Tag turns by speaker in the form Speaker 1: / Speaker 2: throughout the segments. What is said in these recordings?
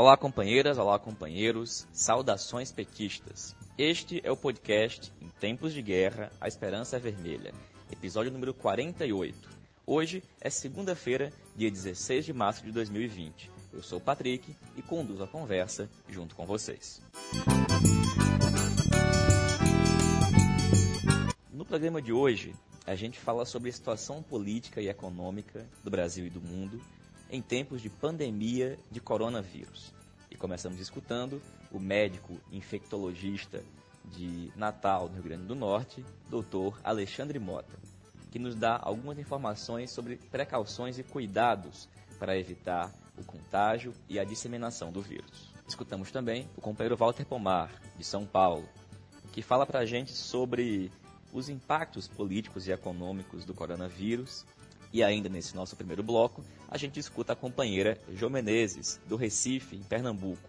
Speaker 1: Olá, companheiras, olá, companheiros, saudações petistas. Este é o podcast Em Tempos de Guerra, a Esperança é Vermelha, episódio número 48. Hoje é segunda-feira, dia 16 de março de 2020. Eu sou o Patrick e conduzo a conversa junto com vocês. No programa de hoje, a gente fala sobre a situação política e econômica do Brasil e do mundo em tempos de pandemia de coronavírus. E começamos escutando o médico infectologista de Natal, no Rio Grande do Norte, Dr. Alexandre Mota, que nos dá algumas informações sobre precauções e cuidados para evitar o contágio e a disseminação do vírus. Escutamos também o companheiro Walter Pomar, de São Paulo, que fala para a gente sobre os impactos políticos e econômicos do coronavírus. E ainda nesse nosso primeiro bloco, a gente escuta a companheira Jo Menezes, do Recife, em Pernambuco.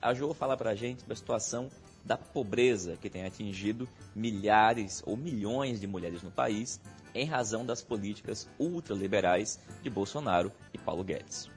Speaker 1: A Jo fala para a gente da situação da pobreza que tem atingido milhares ou milhões de mulheres no país em razão das políticas ultraliberais de Bolsonaro e Paulo Guedes.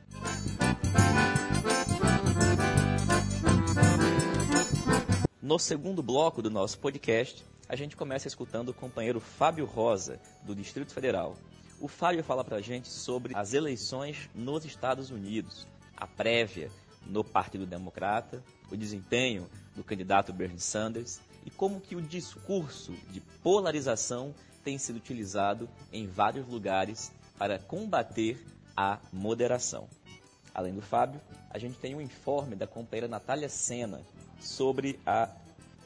Speaker 1: No segundo bloco do nosso podcast, a gente começa escutando o companheiro Fábio Rosa, do Distrito Federal. O Fábio fala pra gente sobre as eleições nos Estados Unidos, a prévia no Partido Democrata, o desempenho do candidato Bernie Sanders e como que o discurso de polarização tem sido utilizado em vários lugares para combater a moderação. Além do Fábio, a gente tem um informe da companheira Natália Sena sobre a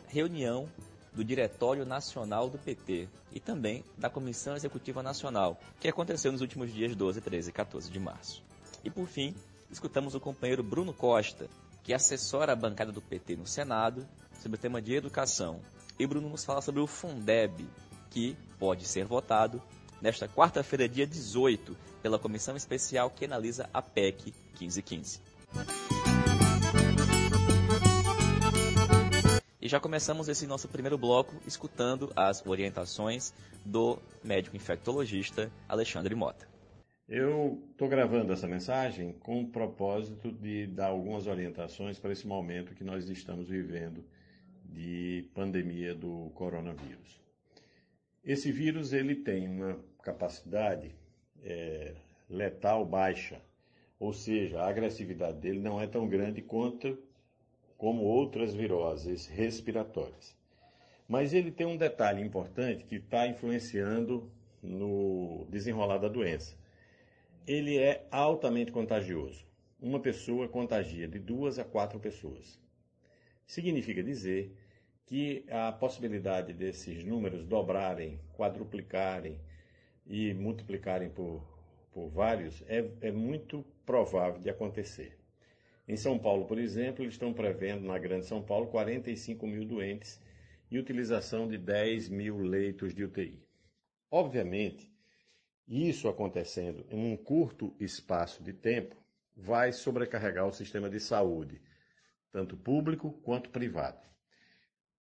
Speaker 1: reunião do Diretório Nacional do PT e também da Comissão Executiva Nacional, que aconteceu nos últimos dias 12, 13 e 14 de março. E por fim, escutamos o companheiro Bruno Costa, que assessora a bancada do PT no Senado sobre o tema de educação. E Bruno nos fala sobre o Fundeb, que pode ser votado nesta quarta-feira, dia 18, pela comissão especial que analisa a PEC 1515. E já começamos esse nosso primeiro bloco escutando as orientações do médico infectologista Alexandre Mota.
Speaker 2: Eu estou gravando essa mensagem com o propósito de dar algumas orientações para esse momento que nós estamos vivendo de pandemia do coronavírus. Esse vírus ele tem uma capacidade é, letal baixa, ou seja, a agressividade dele não é tão grande quanto como outras viroses respiratórias. Mas ele tem um detalhe importante que está influenciando no desenrolar da doença. Ele é altamente contagioso. Uma pessoa contagia de duas a quatro pessoas. Significa dizer que a possibilidade desses números dobrarem, quadruplicarem e multiplicarem por, por vários é, é muito provável de acontecer. Em São Paulo, por exemplo, eles estão prevendo na Grande São Paulo 45 mil doentes e utilização de 10 mil leitos de UTI. Obviamente, isso acontecendo em um curto espaço de tempo vai sobrecarregar o sistema de saúde, tanto público quanto privado.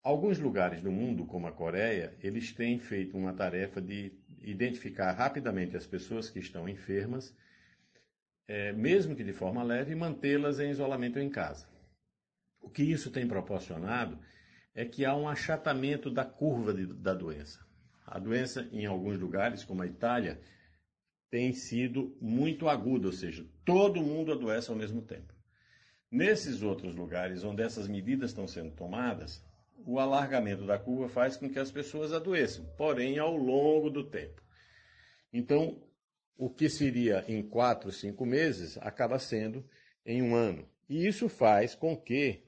Speaker 2: Alguns lugares do mundo, como a Coreia, eles têm feito uma tarefa de identificar rapidamente as pessoas que estão enfermas é, mesmo que de forma leve, mantê-las em isolamento em casa. O que isso tem proporcionado é que há um achatamento da curva de, da doença. A doença, em alguns lugares, como a Itália, tem sido muito aguda, ou seja, todo mundo adoece ao mesmo tempo. Nesses outros lugares onde essas medidas estão sendo tomadas, o alargamento da curva faz com que as pessoas adoeçam, porém ao longo do tempo. Então, o que seria em quatro, cinco meses, acaba sendo em um ano. E isso faz com que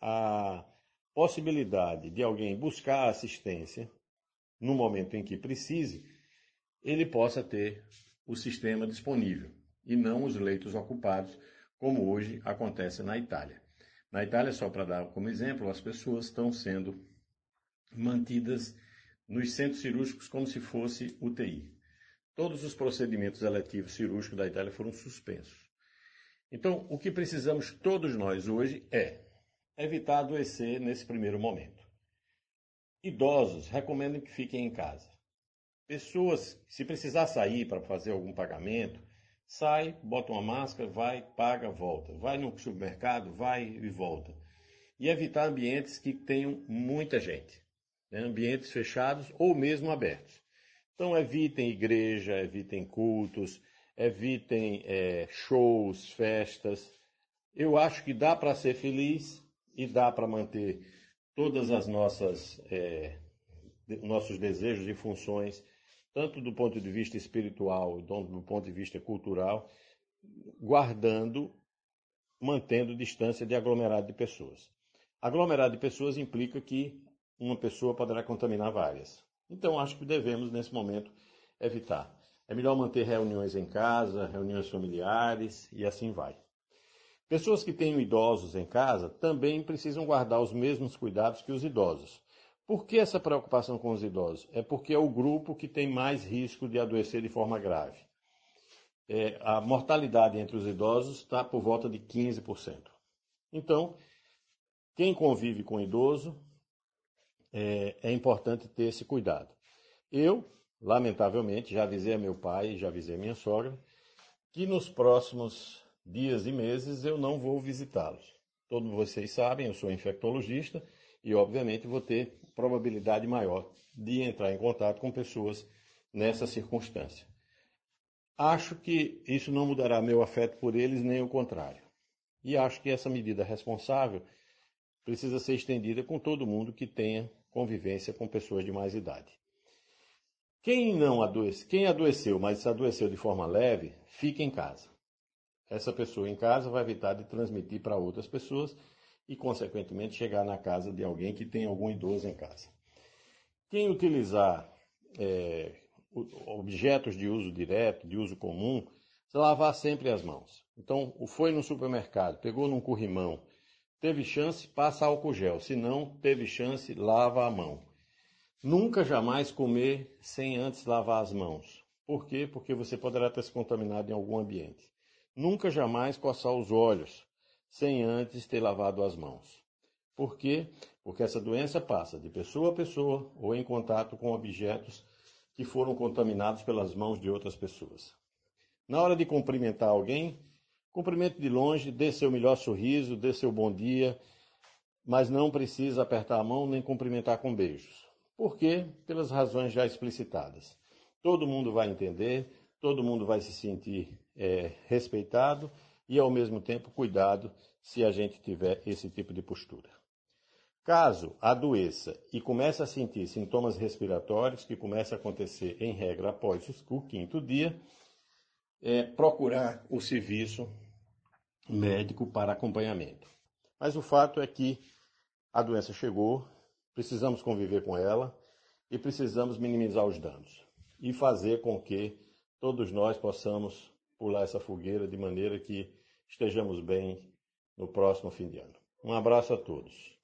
Speaker 2: a possibilidade de alguém buscar assistência no momento em que precise, ele possa ter o sistema disponível e não os leitos ocupados, como hoje acontece na Itália. Na Itália, só para dar como exemplo, as pessoas estão sendo mantidas nos centros cirúrgicos como se fosse UTI. Todos os procedimentos eletivos cirúrgicos da Itália foram suspensos. Então, o que precisamos todos nós hoje é evitar adoecer nesse primeiro momento. Idosos, recomendam que fiquem em casa. Pessoas, se precisar sair para fazer algum pagamento, Sai, bota uma máscara, vai, paga, volta. Vai no supermercado, vai e volta. E evitar ambientes que tenham muita gente, né? ambientes fechados ou mesmo abertos. Então evitem igreja, evitem cultos, evitem é, shows, festas. Eu acho que dá para ser feliz e dá para manter todas as nossas é, nossos desejos e funções, tanto do ponto de vista espiritual, quanto do ponto de vista cultural, guardando, mantendo distância de aglomerado de pessoas. Aglomerado de pessoas implica que uma pessoa poderá contaminar várias. Então, acho que devemos, nesse momento, evitar. É melhor manter reuniões em casa, reuniões familiares e assim vai. Pessoas que têm idosos em casa também precisam guardar os mesmos cuidados que os idosos. Por que essa preocupação com os idosos? É porque é o grupo que tem mais risco de adoecer de forma grave. É, a mortalidade entre os idosos está por volta de 15%. Então, quem convive com idoso, é, é importante ter esse cuidado. Eu, lamentavelmente, já avisei a meu pai, já avisei a minha sogra, que nos próximos dias e meses eu não vou visitá-los. Todos vocês sabem, eu sou infectologista e, obviamente, vou ter probabilidade maior de entrar em contato com pessoas nessa circunstância. Acho que isso não mudará meu afeto por eles, nem o contrário. E acho que essa medida responsável precisa ser estendida com todo mundo que tenha convivência com pessoas de mais idade. Quem não adoece, quem adoeceu, mas adoeceu de forma leve, fica em casa essa pessoa em casa vai evitar de transmitir para outras pessoas e, consequentemente, chegar na casa de alguém que tem algum idoso em casa. Quem utilizar é, objetos de uso direto, de uso comum, lavar sempre as mãos. Então, foi no supermercado, pegou num corrimão, teve chance, passa álcool gel. Se não teve chance, lava a mão. Nunca jamais comer sem antes lavar as mãos. Por quê? Porque você poderá ter se contaminado em algum ambiente. Nunca jamais coçar os olhos sem antes ter lavado as mãos. Por quê? Porque essa doença passa de pessoa a pessoa ou em contato com objetos que foram contaminados pelas mãos de outras pessoas. Na hora de cumprimentar alguém, cumprimente de longe, dê seu melhor sorriso, dê seu bom dia, mas não precisa apertar a mão nem cumprimentar com beijos. Por quê? Pelas razões já explicitadas. Todo mundo vai entender, todo mundo vai se sentir é, respeitado e, ao mesmo tempo, cuidado se a gente tiver esse tipo de postura. Caso adoeça e comece a sentir sintomas respiratórios, que começa a acontecer em regra após o quinto dia, é, procurar o serviço médico para acompanhamento. Mas o fato é que a doença chegou, precisamos conviver com ela e precisamos minimizar os danos e fazer com que todos nós possamos pular essa fogueira de maneira que estejamos bem no próximo fim de ano. Um abraço a todos.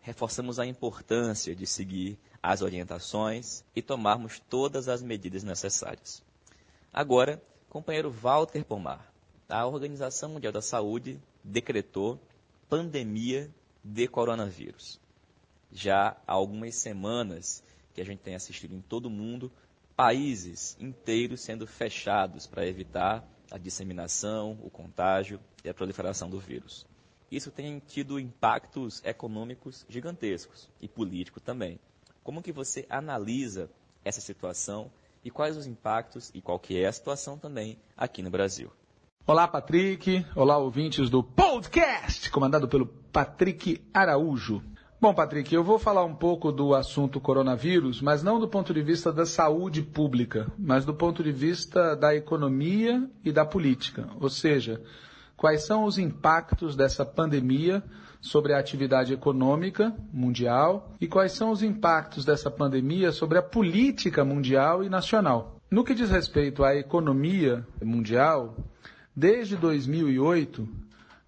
Speaker 1: Reforçamos a importância de seguir as orientações e tomarmos todas as medidas necessárias. Agora, companheiro Walter Pomar, a Organização Mundial da Saúde decretou pandemia de coronavírus. Já há algumas semanas que a gente tem assistido em todo o mundo países inteiros sendo fechados para evitar a disseminação, o contágio e a proliferação do vírus. Isso tem tido impactos econômicos gigantescos e políticos também. Como que você analisa essa situação e quais os impactos e qual que é a situação também aqui no Brasil?
Speaker 3: Olá, Patrick. Olá, ouvintes do podcast, comandado pelo Patrick Araújo. Bom, Patrick, eu vou falar um pouco do assunto coronavírus, mas não do ponto de vista da saúde pública, mas do ponto de vista da economia e da política. Ou seja, quais são os impactos dessa pandemia sobre a atividade econômica mundial e quais são os impactos dessa pandemia sobre a política mundial e nacional. No que diz respeito à economia mundial, desde 2008,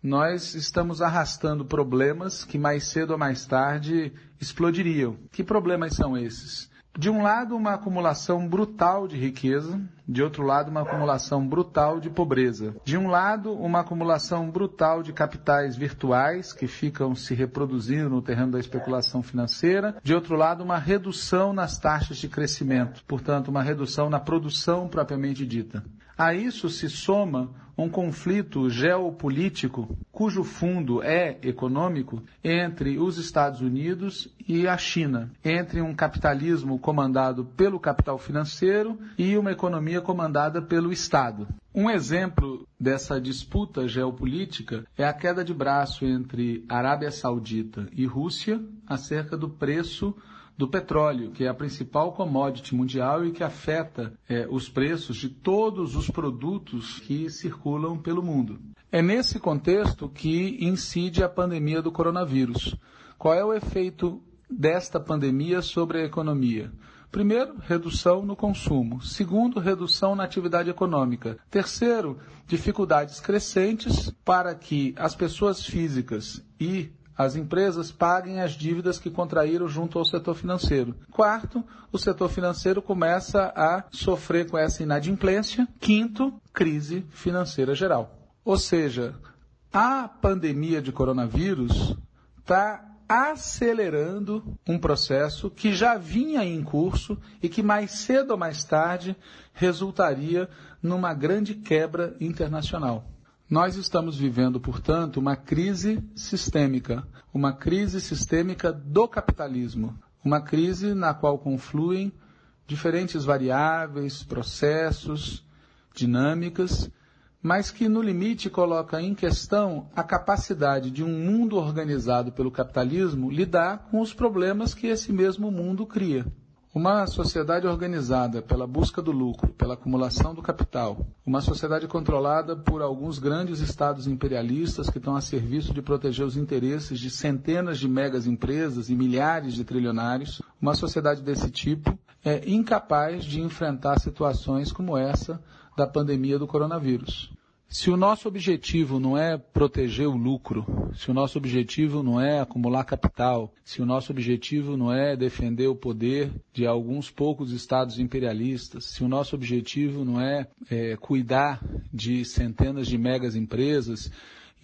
Speaker 3: nós estamos arrastando problemas que mais cedo ou mais tarde explodiriam. Que problemas são esses? De um lado, uma acumulação brutal de riqueza, de outro lado, uma acumulação brutal de pobreza. De um lado, uma acumulação brutal de capitais virtuais que ficam se reproduzindo no terreno da especulação financeira. De outro lado, uma redução nas taxas de crescimento, portanto, uma redução na produção propriamente dita. A isso se soma um conflito geopolítico cujo fundo é econômico entre os Estados Unidos e a China, entre um capitalismo comandado pelo capital financeiro e uma economia comandada pelo Estado. Um exemplo dessa disputa geopolítica é a queda de braço entre Arábia Saudita e Rússia acerca do preço do petróleo, que é a principal commodity mundial e que afeta é, os preços de todos os produtos que circulam pelo mundo. É nesse contexto que incide a pandemia do coronavírus. Qual é o efeito desta pandemia sobre a economia? Primeiro, redução no consumo. Segundo, redução na atividade econômica. Terceiro, dificuldades crescentes para que as pessoas físicas e as empresas paguem as dívidas que contraíram junto ao setor financeiro. Quarto, o setor financeiro começa a sofrer com essa inadimplência. Quinto, crise financeira geral. Ou seja, a pandemia de coronavírus está acelerando um processo que já vinha em curso e que mais cedo ou mais tarde resultaria numa grande quebra internacional. Nós estamos vivendo, portanto, uma crise sistêmica, uma crise sistêmica do capitalismo, uma crise na qual confluem diferentes variáveis, processos, dinâmicas, mas que no limite coloca em questão a capacidade de um mundo organizado pelo capitalismo lidar com os problemas que esse mesmo mundo cria. Uma sociedade organizada pela busca do lucro, pela acumulação do capital, uma sociedade controlada por alguns grandes estados imperialistas que estão a serviço de proteger os interesses de centenas de megas empresas e milhares de trilionários, uma sociedade desse tipo é incapaz de enfrentar situações como essa da pandemia do coronavírus. Se o nosso objetivo não é proteger o lucro, se o nosso objetivo não é acumular capital, se o nosso objetivo não é defender o poder de alguns poucos estados imperialistas, se o nosso objetivo não é, é cuidar de centenas de megas empresas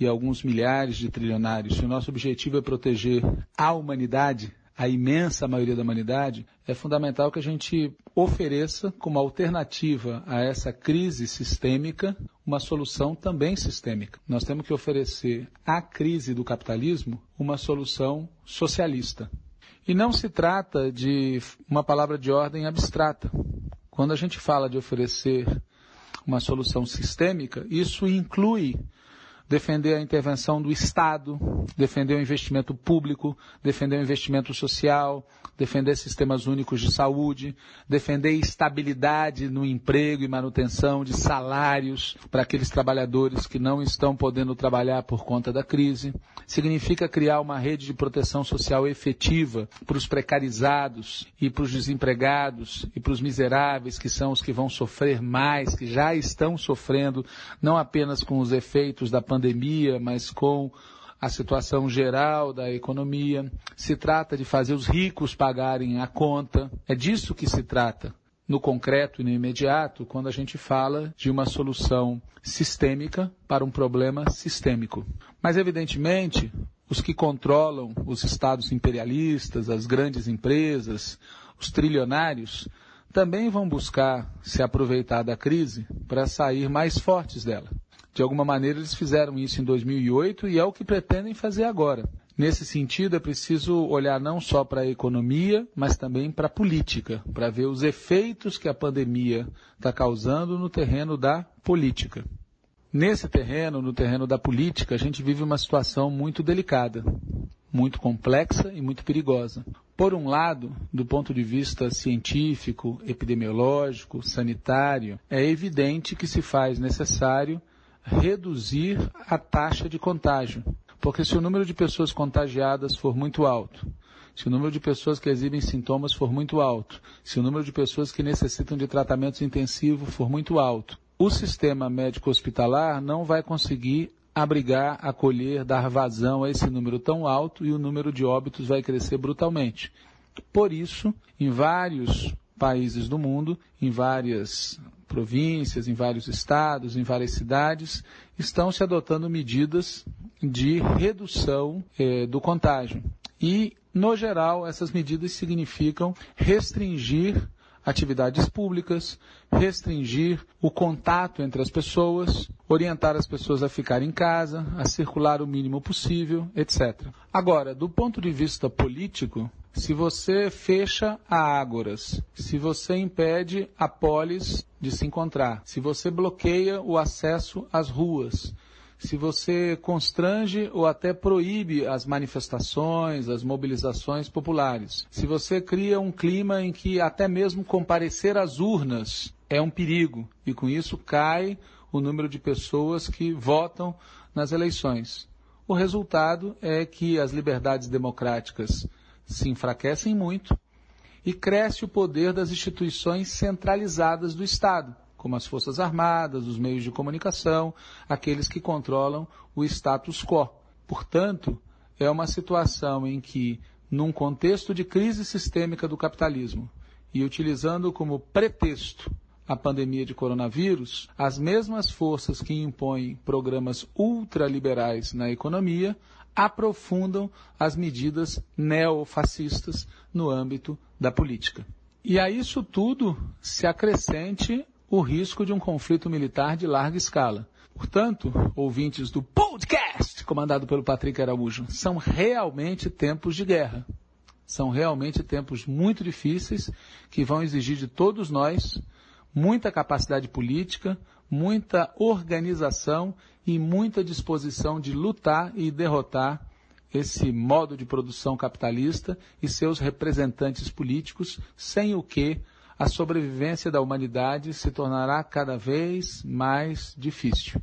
Speaker 3: e alguns milhares de trilionários, se o nosso objetivo é proteger a humanidade, a imensa maioria da humanidade, é fundamental que a gente ofereça como alternativa a essa crise sistêmica uma solução também sistêmica. Nós temos que oferecer à crise do capitalismo uma solução socialista. E não se trata de uma palavra de ordem abstrata. Quando a gente fala de oferecer uma solução sistêmica, isso inclui defender a intervenção do Estado, defender o investimento público, defender o investimento social, defender sistemas únicos de saúde, defender estabilidade no emprego e manutenção de salários para aqueles trabalhadores que não estão podendo trabalhar por conta da crise. Significa criar uma rede de proteção social efetiva para os precarizados e para os desempregados e para os miseráveis que são os que vão sofrer mais, que já estão sofrendo não apenas com os efeitos da pandemia, mas com a situação geral da economia, se trata de fazer os ricos pagarem a conta. É disso que se trata no concreto e no imediato quando a gente fala de uma solução sistêmica para um problema sistêmico. Mas, evidentemente, os que controlam os estados imperialistas, as grandes empresas, os trilionários, também vão buscar se aproveitar da crise para sair mais fortes dela. De alguma maneira, eles fizeram isso em 2008 e é o que pretendem fazer agora. Nesse sentido, é preciso olhar não só para a economia, mas também para a política, para ver os efeitos que a pandemia está causando no terreno da política. Nesse terreno, no terreno da política, a gente vive uma situação muito delicada, muito complexa e muito perigosa. Por um lado, do ponto de vista científico, epidemiológico, sanitário, é evidente que se faz necessário reduzir a taxa de contágio. Porque se o número de pessoas contagiadas for muito alto, se o número de pessoas que exibem sintomas for muito alto, se o número de pessoas que necessitam de tratamentos intensivos for muito alto, o sistema médico hospitalar não vai conseguir abrigar, acolher, dar vazão a esse número tão alto e o número de óbitos vai crescer brutalmente. Por isso, em vários países do mundo, em várias províncias, em vários estados, em várias cidades, estão se adotando medidas de redução eh, do contágio. E, no geral, essas medidas significam restringir atividades públicas, restringir o contato entre as pessoas, orientar as pessoas a ficar em casa, a circular o mínimo possível, etc. Agora, do ponto de vista político, se você fecha a ágoras, se você impede a polis de se encontrar, se você bloqueia o acesso às ruas, se você constrange ou até proíbe as manifestações, as mobilizações populares, se você cria um clima em que até mesmo comparecer às urnas é um perigo e com isso cai o número de pessoas que votam nas eleições. O resultado é que as liberdades democráticas se enfraquecem muito e cresce o poder das instituições centralizadas do Estado como as Forças Armadas, os meios de comunicação, aqueles que controlam o status quo. Portanto, é uma situação em que, num contexto de crise sistêmica do capitalismo, e utilizando como pretexto a pandemia de coronavírus, as mesmas forças que impõem programas ultraliberais na economia aprofundam as medidas neofascistas no âmbito da política. E a isso tudo se acrescente o risco de um conflito militar de larga escala. Portanto, ouvintes do podcast comandado pelo Patrick Araújo, são realmente tempos de guerra. São realmente tempos muito difíceis que vão exigir de todos nós muita capacidade política, muita organização e muita disposição de lutar e derrotar esse modo de produção capitalista e seus representantes políticos, sem o que a sobrevivência da humanidade se tornará cada vez mais difícil.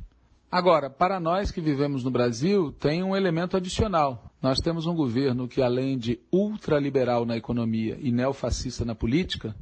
Speaker 3: Agora, para nós que vivemos no Brasil, tem um elemento adicional. Nós temos um governo que, além de ultraliberal na economia e neofascista na política,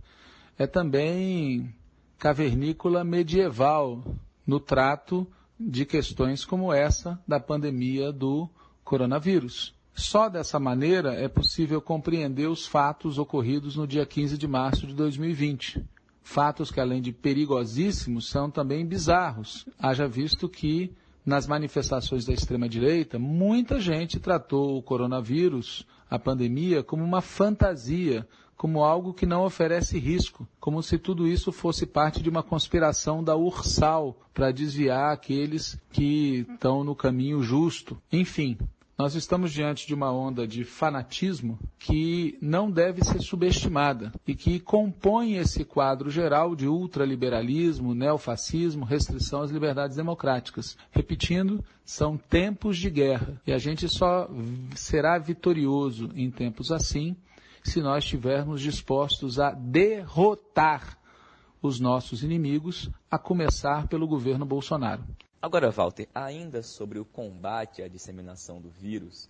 Speaker 3: é também cavernícola medieval no trato de questões como essa da pandemia do coronavírus. Só dessa maneira é possível compreender os fatos ocorridos no dia 15 de março de 2020. Fatos que, além de perigosíssimos, são também bizarros. Haja visto que, nas manifestações da extrema-direita, muita gente tratou o coronavírus, a pandemia, como uma fantasia, como algo que não oferece risco, como se tudo isso fosse parte de uma conspiração da Ursal para desviar aqueles que estão no caminho justo. Enfim, nós estamos diante de uma onda de fanatismo que não deve ser subestimada e que compõe esse quadro geral de ultraliberalismo, neofascismo, restrição às liberdades democráticas. Repetindo, são tempos de guerra e a gente só será vitorioso em tempos assim se nós estivermos dispostos a derrotar os nossos inimigos, a começar pelo governo Bolsonaro.
Speaker 1: Agora, Walter, ainda sobre o combate à disseminação do vírus,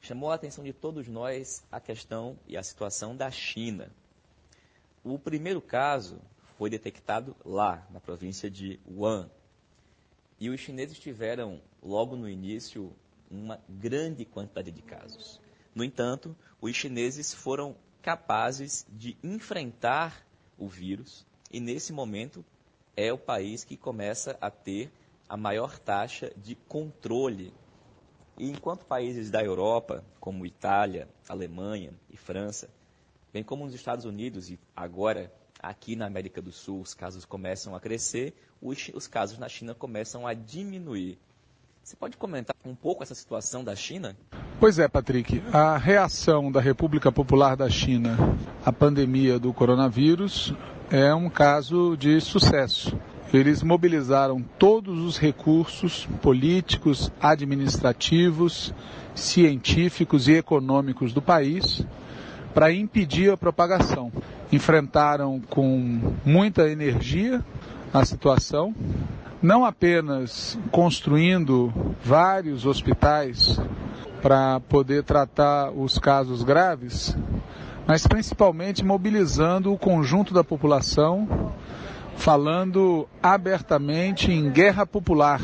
Speaker 1: chamou a atenção de todos nós a questão e a situação da China. O primeiro caso foi detectado lá, na província de Wuhan. E os chineses tiveram, logo no início, uma grande quantidade de casos. No entanto, os chineses foram capazes de enfrentar o vírus e, nesse momento, é o país que começa a ter a maior taxa de controle. E enquanto países da Europa, como Itália, Alemanha e França, bem como nos Estados Unidos e agora aqui na América do Sul os casos começam a crescer, os, os casos na China começam a diminuir. Você pode comentar um pouco essa situação da China?
Speaker 3: Pois é, Patrick. A reação da República Popular da China à pandemia do coronavírus é um caso de sucesso. Eles mobilizaram todos os recursos políticos, administrativos, científicos e econômicos do país para impedir a propagação. Enfrentaram com muita energia a situação, não apenas construindo vários hospitais para poder tratar os casos graves, mas principalmente mobilizando o conjunto da população falando abertamente em guerra popular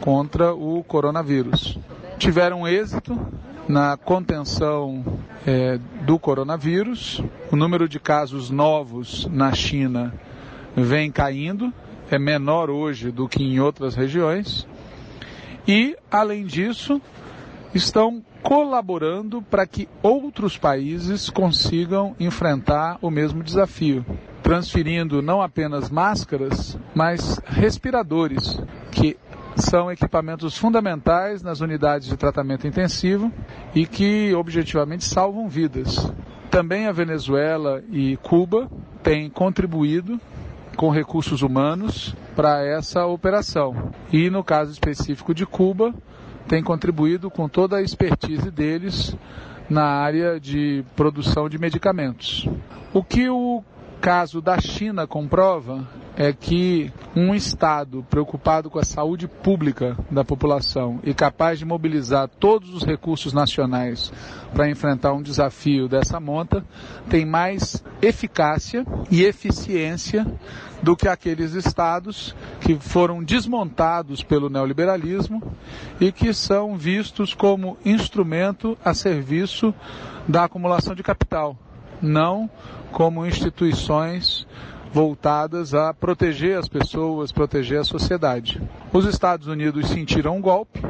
Speaker 3: contra o coronavírus. Tiveram êxito na contenção é, do coronavírus, o número de casos novos na China vem caindo, é menor hoje do que em outras regiões, e, além disso, estão colaborando para que outros países consigam enfrentar o mesmo desafio, transferindo não apenas máscaras, mas respiradores, que são equipamentos fundamentais nas unidades de tratamento intensivo e que objetivamente salvam vidas. Também a Venezuela e Cuba têm contribuído com recursos humanos para essa operação. E no caso específico de Cuba, tem contribuído com toda a expertise deles na área de produção de medicamentos. O que o caso da China comprova é que um Estado preocupado com a saúde pública da população e capaz de mobilizar todos os recursos nacionais para enfrentar um desafio dessa monta tem mais eficácia e eficiência do que aqueles estados que foram desmontados pelo neoliberalismo e que são vistos como instrumento a serviço da acumulação de capital, não como instituições voltadas a proteger as pessoas, proteger a sociedade. Os Estados Unidos sentiram um golpe.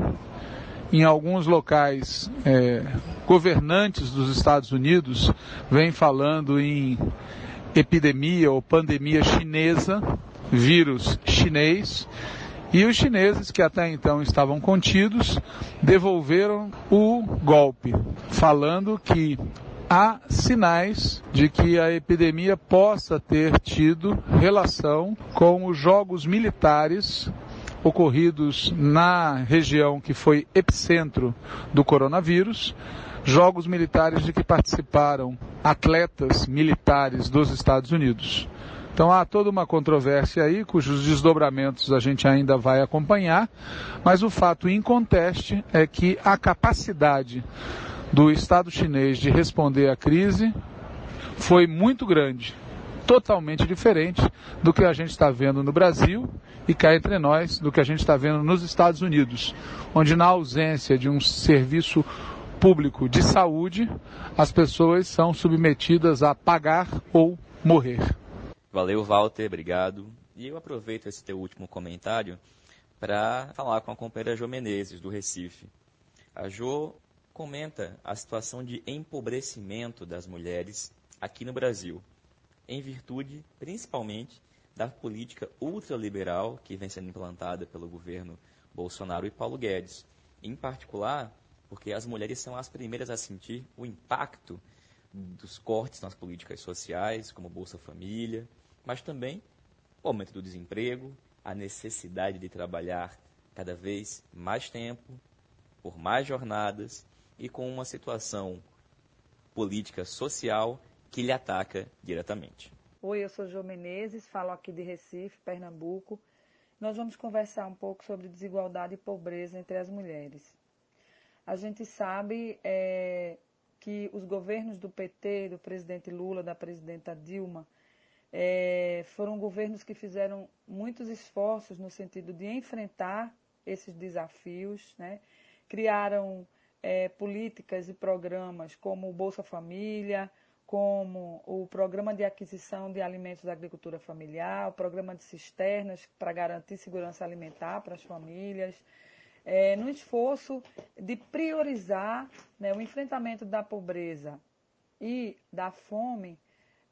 Speaker 3: Em alguns locais, é, governantes dos Estados Unidos vêm falando em epidemia ou pandemia chinesa, vírus chinês, e os chineses, que até então estavam contidos, devolveram o golpe, falando que há sinais de que a epidemia possa ter tido relação com os jogos militares ocorridos na região que foi epicentro do coronavírus, jogos militares de que participaram atletas militares dos Estados Unidos. Então há toda uma controvérsia aí, cujos desdobramentos a gente ainda vai acompanhar, mas o fato inconteste é que a capacidade do Estado chinês de responder à crise foi muito grande, totalmente diferente do que a gente está vendo no Brasil e cá entre nós, do que a gente está vendo nos Estados Unidos, onde na ausência de um serviço público de saúde, as pessoas são submetidas a pagar ou morrer.
Speaker 1: Valeu, Walter, obrigado. E eu aproveito esse teu último comentário para falar com a companheira Jo Menezes, do Recife. A Jo comenta a situação de empobrecimento das mulheres aqui no Brasil, em virtude, principalmente, da política ultraliberal que vem sendo implantada pelo governo Bolsonaro e Paulo Guedes. Em particular, porque as mulheres são as primeiras a sentir o impacto dos cortes nas políticas sociais, como Bolsa Família, mas também o aumento do desemprego, a necessidade de trabalhar cada vez mais tempo, por mais jornadas e com uma situação política social que lhe ataca diretamente.
Speaker 4: Oi, eu sou Jo Menezes, falo aqui de Recife, Pernambuco. Nós vamos conversar um pouco sobre desigualdade e pobreza entre as mulheres. A gente sabe é, que os governos do PT, do presidente Lula, da presidenta Dilma, é, foram governos que fizeram muitos esforços no sentido de enfrentar esses desafios, né? criaram é, políticas e programas como o Bolsa Família, como o Programa de Aquisição de Alimentos da Agricultura Familiar, o Programa de Cisternas para garantir segurança alimentar para as famílias, é, no esforço de priorizar né, o enfrentamento da pobreza e da fome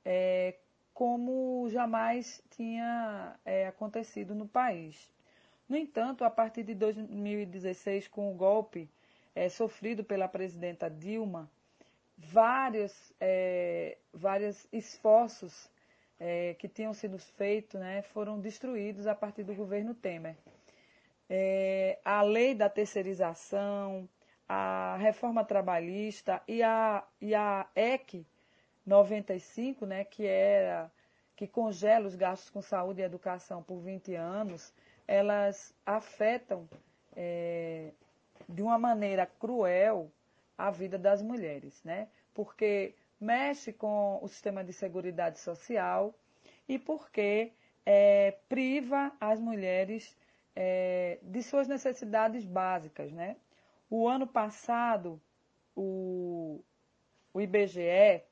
Speaker 4: é, como jamais tinha é, acontecido no país. No entanto, a partir de 2016, com o golpe é, sofrido pela presidenta Dilma, vários, é, vários esforços é, que tinham sido feitos né, foram destruídos a partir do governo Temer. É, a lei da terceirização, a reforma trabalhista e a, e a EC 95, né, que era que congela os gastos com saúde e educação por 20 anos, elas afetam é, de uma maneira cruel a vida das mulheres, né? Porque mexe com o sistema de seguridade social e porque é, priva as mulheres é, de suas necessidades básicas, né? O ano passado, o, o IBGE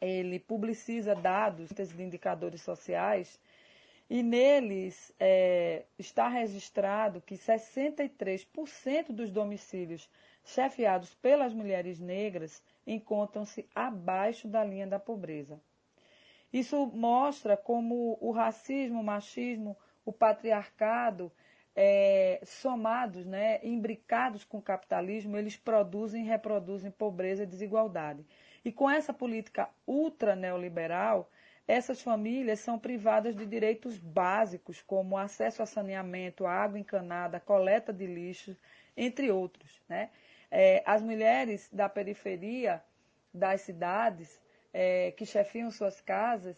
Speaker 4: ele publiciza dados de indicadores sociais e neles é, está registrado que 63% dos domicílios chefiados pelas mulheres negras encontram-se abaixo da linha da pobreza. Isso mostra como o racismo, o machismo, o patriarcado, é, somados, né, imbricados com o capitalismo, eles produzem e reproduzem pobreza e desigualdade. E com essa política ultra neoliberal, essas famílias são privadas de direitos básicos, como acesso a saneamento, água encanada, coleta de lixo, entre outros. Né? É, as mulheres da periferia das cidades é, que chefiam suas casas,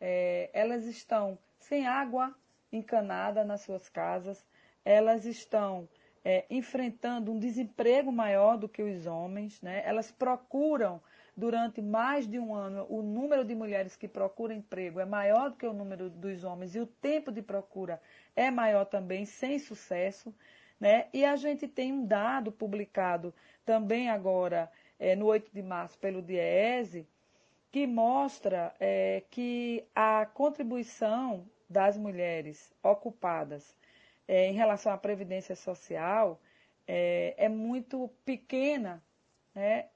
Speaker 4: é, elas estão sem água encanada nas suas casas, elas estão é, enfrentando um desemprego maior do que os homens, né? elas procuram durante mais de um ano, o número de mulheres que procuram emprego é maior do que o número dos homens e o tempo de procura é maior também, sem sucesso. Né? E a gente tem um dado publicado também agora, é, no 8 de março, pelo DIEESE, que mostra é, que a contribuição das mulheres ocupadas é, em relação à previdência social é, muito pequena né,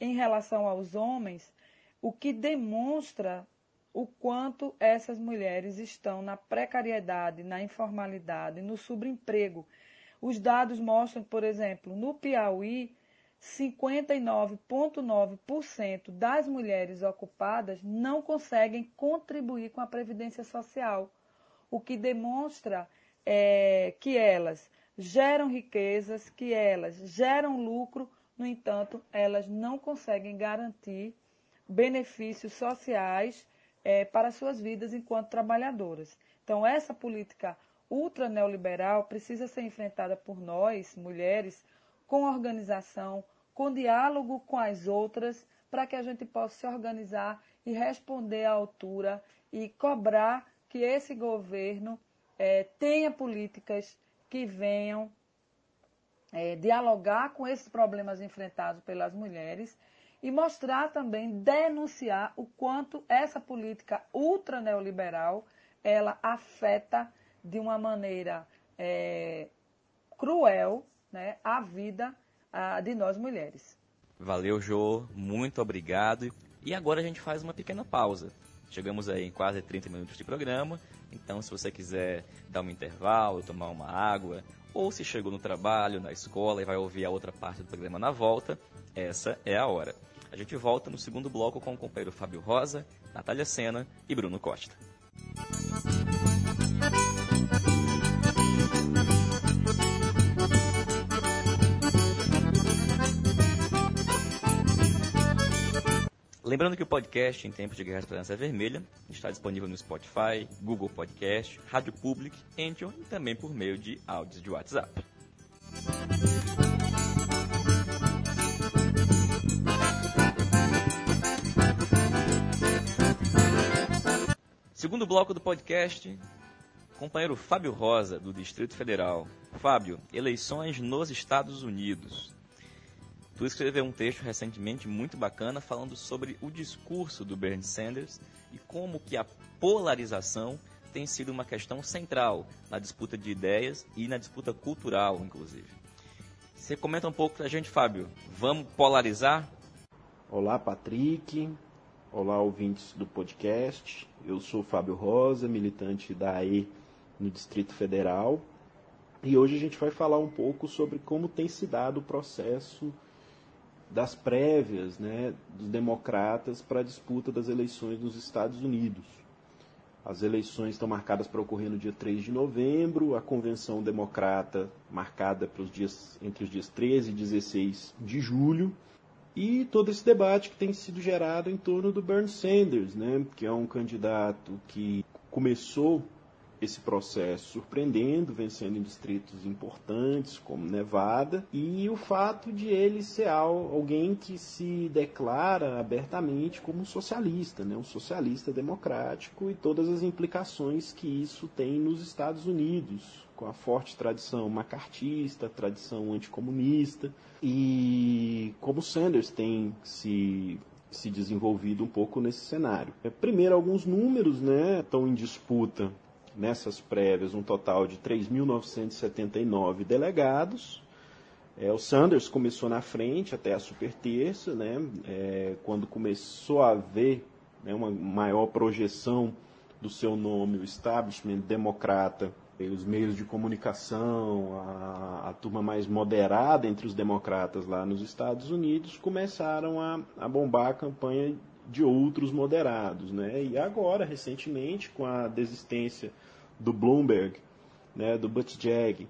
Speaker 4: em relação aos homens, o que demonstra o quanto essas mulheres estão na precariedade, na informalidade, no subemprego. Os dados mostram, por exemplo, no Piauí, 59,9% das mulheres ocupadas não conseguem contribuir com a Previdência Social, o que demonstra é, que elas geram riquezas, que elas geram lucro, no entanto, elas não conseguem garantir benefícios sociais é, para suas vidas enquanto trabalhadoras. Então, essa política ultra neoliberal precisa ser enfrentada por nós, mulheres, com organização, com diálogo com as outras, para que a gente possa se organizar e responder à altura e cobrar que esse governo é, tenha políticas que venham é, dialogar com esses problemas enfrentados pelas mulheres e mostrar também, denunciar o quanto essa política ultra neoliberal ela afeta de uma maneira é, cruel né, a vida a, de nós mulheres.
Speaker 1: Valeu, Jô, muito obrigado. E agora a gente faz uma pequena pausa. Chegamos aí em quase 30 minutos de programa, então se você quiser dar um intervalo, tomar uma água, ou se chegou no trabalho, na escola e vai ouvir a outra parte do programa na volta, essa é a hora. A gente volta no segundo bloco com o companheiro Fábio Rosa, Natália Sena e Bruno Costa. Lembrando que o podcast em tempos de guerra esperança vermelha está disponível no Spotify, Google Podcast, Rádio Public, Anchor e também por meio de áudios de WhatsApp. Segundo bloco do podcast, companheiro Fábio Rosa, do Distrito Federal. Fábio, eleições nos Estados Unidos. Tu escreveu um texto recentemente muito bacana falando sobre o discurso do Bernie Sanders e como que a polarização tem sido uma questão central na disputa de ideias e na disputa cultural, inclusive. Você comenta um pouco pra gente, Fábio. Vamos polarizar?
Speaker 5: Olá, Patrick. Olá, ouvintes do podcast. Eu sou Fábio Rosa, militante da AE no Distrito Federal. E hoje a gente vai falar um pouco sobre como tem se dado o processo das prévias né, dos democratas para a disputa das eleições nos Estados Unidos. As eleições estão marcadas para ocorrer no dia 3 de novembro, a convenção democrata marcada para os dias, entre os dias 13 e 16 de julho, e todo esse debate que tem sido gerado em torno do Bernie Sanders, né, que é um candidato que começou esse processo surpreendendo, vencendo em distritos importantes como Nevada, e o fato de ele ser alguém que se declara abertamente como socialista, né? um socialista democrático e todas as implicações que isso tem nos Estados Unidos, com a forte tradição macartista, tradição anticomunista, e como Sanders tem se se desenvolvido um pouco nesse cenário. Primeiro, alguns números né, estão em disputa nessas prévias um total de 3.979 delegados. É, o Sanders começou na frente até a super terça, né, é, quando começou a haver né, uma maior projeção do seu nome, o establishment democrata, os meios de comunicação, a, a, turma mais moderada entre os democratas lá nos Estados Unidos começaram a, a bombar a campanha de outros moderados. Né? E agora, recentemente, com a desistência do Bloomberg, né, do Buttigieg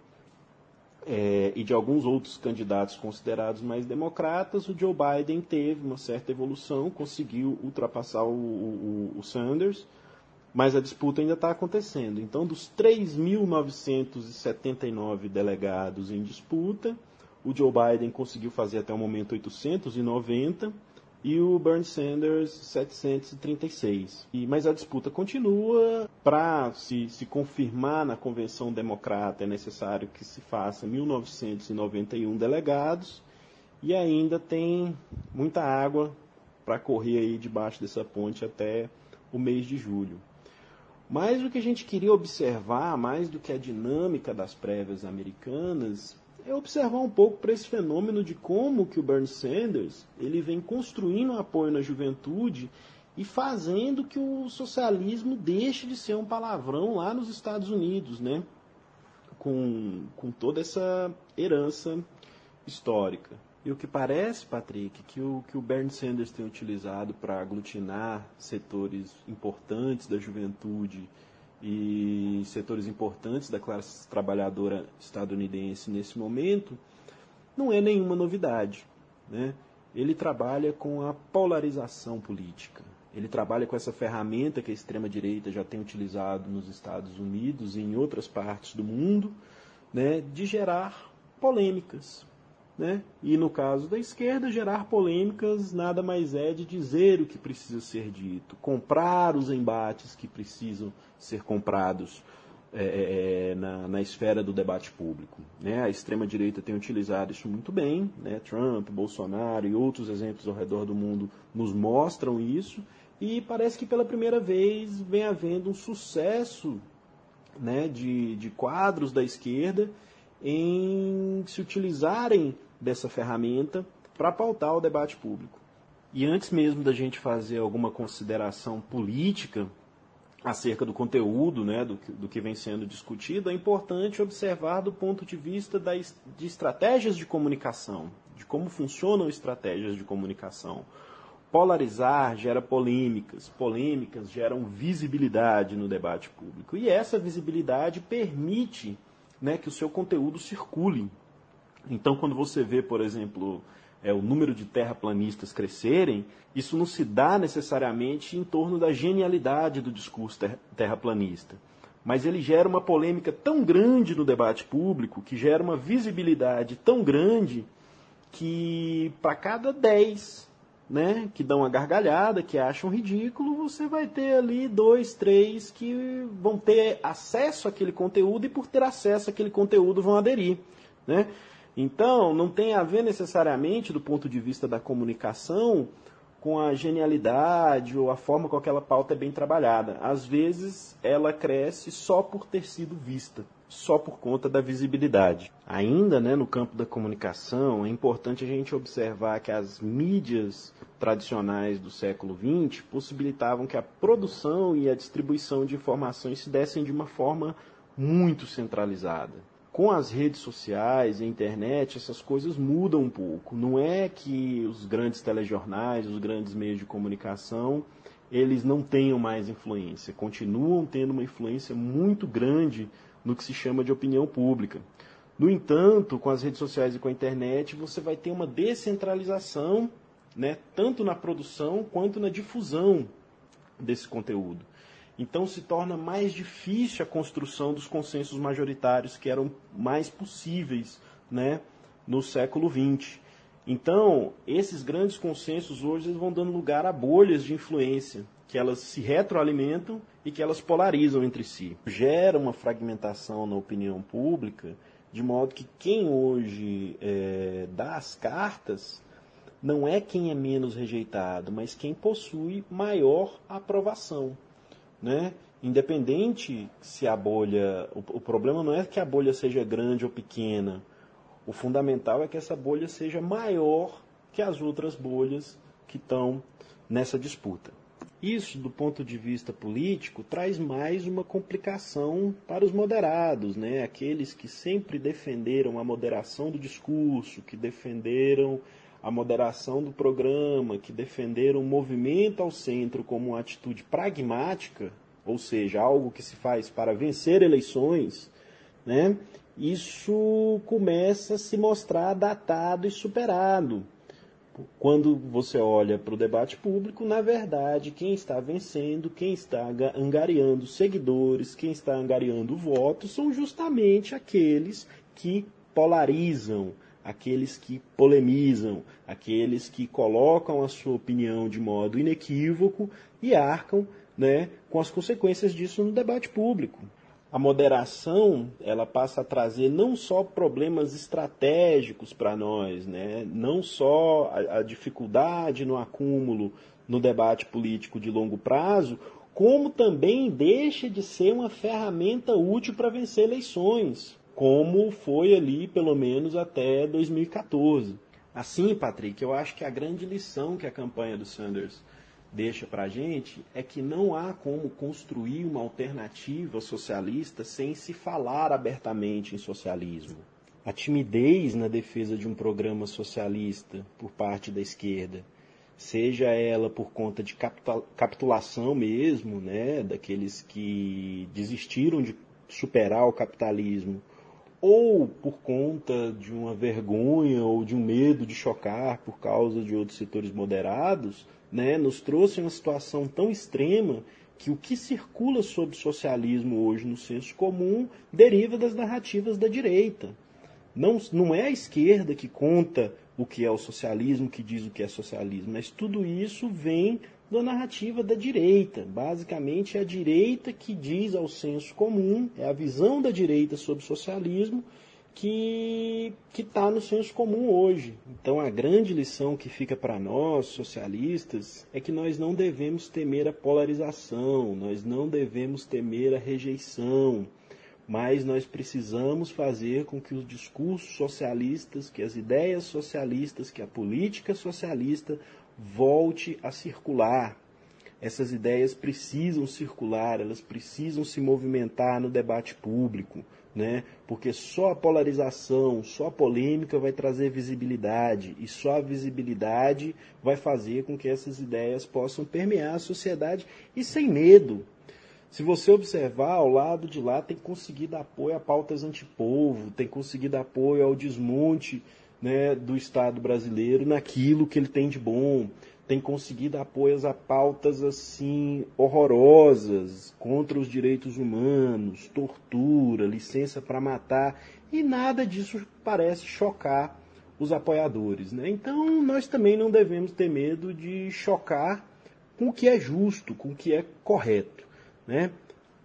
Speaker 5: é, e de alguns outros candidatos considerados mais democratas, o Joe Biden teve uma certa evolução, conseguiu ultrapassar o, o, o Sanders, mas a disputa ainda está acontecendo. Então, dos 3.979 delegados em disputa, o Joe Biden conseguiu fazer até o momento 890 e o Bernie Sanders 736. E, mas a disputa continua. Para se, se confirmar na Convenção Democrata, é necessário que se faça 1.991 delegados e ainda tem muita água para correr aí debaixo dessa ponte até o mês de julho. Mas o que a gente queria observar, mais do que a dinâmica das prévias americanas, é observar um pouco para esse fenômeno de como que o Bernie Sanders ele vem construindo apoio na juventude e fazendo que o socialismo deixe de ser um palavrão lá nos Estados Unidos, né? Com, com toda essa herança histórica. E o que parece, Patrick, que o que o Bernie Sanders tem utilizado para aglutinar setores importantes da juventude e setores importantes da classe trabalhadora estadunidense nesse momento, não é nenhuma novidade. Né? Ele trabalha com a polarização política. Ele trabalha com essa ferramenta que a extrema-direita já tem utilizado nos Estados Unidos e em outras partes do mundo, né, de gerar polêmicas. Né? E no caso da esquerda, gerar polêmicas nada mais é de dizer o que precisa ser dito, comprar os embates que precisam ser comprados é, é, é, na, na, esfera do debate público. Né? A extrema-direita tem utilizado isso muito bem, né? Trump, Bolsonaro e outros exemplos ao redor do mundo nos mostram isso, e parece que pela primeira vez vem havendo um sucesso né, de, de quadros da esquerda em se utilizarem dessa ferramenta para pautar o debate público. E antes mesmo da gente fazer alguma consideração política acerca do conteúdo, né, do, do que vem sendo discutido, é importante observar do ponto de vista das, de estratégias de comunicação, de como funcionam estratégias de comunicação. Polarizar gera polêmicas, polêmicas geram visibilidade no debate público. E essa visibilidade permite né, que o seu conteúdo circule então, quando você vê, por exemplo, é, o número de terraplanistas crescerem, isso não se dá necessariamente em torno da genialidade do discurso ter terraplanista. Mas ele gera uma polêmica tão grande no debate público, que gera uma visibilidade tão grande, que para cada 10 né, que dão uma gargalhada, que acham ridículo, você vai ter ali dois, três que vão ter acesso àquele conteúdo e por ter acesso àquele conteúdo vão aderir. Né? Então, não tem a ver necessariamente, do ponto de vista da comunicação, com a genialidade ou a forma com aquela pauta é bem trabalhada. Às vezes, ela cresce só por ter sido vista, só por conta da visibilidade. Ainda né, no campo da comunicação, é importante a gente observar que as mídias tradicionais do século XX possibilitavam que a produção e a distribuição de informações se dessem de uma forma muito centralizada com as redes sociais, a internet, essas coisas mudam um pouco. Não é que os grandes telejornais, os grandes meios de comunicação, eles não tenham mais influência, continuam tendo uma influência muito grande no que se chama de opinião pública. No entanto, com as redes sociais e com a internet, você vai ter uma descentralização, né, tanto na produção quanto na difusão desse conteúdo. Então se torna mais difícil a construção dos consensos majoritários que eram mais possíveis né, no século XX. Então, esses grandes consensos hoje vão dando lugar a bolhas de influência, que elas se retroalimentam e que elas polarizam entre si. Gera uma fragmentação na opinião pública, de modo que quem hoje é, dá as cartas não é quem é menos rejeitado, mas quem possui maior aprovação. Né? independente se a bolha. O, o problema não é que a bolha seja grande ou pequena. O fundamental é que essa bolha seja maior que as outras bolhas que estão nessa disputa. Isso, do ponto de vista político, traz mais uma complicação para os moderados, né? aqueles que sempre defenderam a moderação do discurso, que defenderam a moderação do programa, que defenderam o movimento ao centro como uma atitude pragmática, ou seja, algo que se faz para vencer eleições, né? isso começa a se mostrar datado e superado quando você olha para o debate público, na verdade, quem está vencendo, quem está angariando seguidores, quem está angariando votos, são justamente aqueles que polarizam, aqueles que polemizam, aqueles que colocam a sua opinião de modo inequívoco e arcam né, com as consequências disso no debate público a moderação ela passa a trazer não só problemas estratégicos para nós, né? não só a, a, dificuldade no acúmulo no debate político de longo prazo, como também deixa de ser uma ferramenta útil para vencer eleições, como foi ali pelo menos até 2014. Assim, Patrick, eu acho que a grande lição que a campanha do Sanders deixa para a gente é que não há como construir uma alternativa socialista sem se falar abertamente em socialismo. A timidez na defesa de um programa socialista por parte da esquerda, seja ela por conta de capitulação mesmo, né, daqueles que desistiram de superar o capitalismo, ou por conta de uma vergonha ou de um medo de chocar por causa de outros setores moderados, né, nos trouxe uma situação tão extrema que o que circula sobre socialismo hoje no senso comum deriva das narrativas da direita. Não, não é a esquerda que conta o que é o socialismo, que diz o que é socialismo, mas tudo isso vem da narrativa da direita. Basicamente, é a direita que diz ao senso comum, é a visão da direita sobre o socialismo que está no senso comum hoje. Então, a grande lição que fica para nós, socialistas, é que nós não devemos temer a polarização, nós não devemos temer a rejeição, mas nós precisamos fazer com que os discursos socialistas, que as ideias socialistas, que a política socialista volte a circular. Essas ideias precisam circular, elas precisam se movimentar no debate público né? Porque só a polarização, só a polêmica vai trazer visibilidade e só a visibilidade vai fazer com que essas ideias possam permear a sociedade e sem medo. Se você observar, ao lado de lá tem conseguido apoio a pautas antipovo, tem conseguido apoio ao desmonte né, do Estado brasileiro naquilo que ele tem de bom, tem conseguido apoios a pautas assim horrorosas contra os direitos humanos, tortura, licença para matar, e nada disso parece chocar os apoiadores. Né? Então nós também não devemos ter medo de chocar com o que é justo, com o que é correto. Né?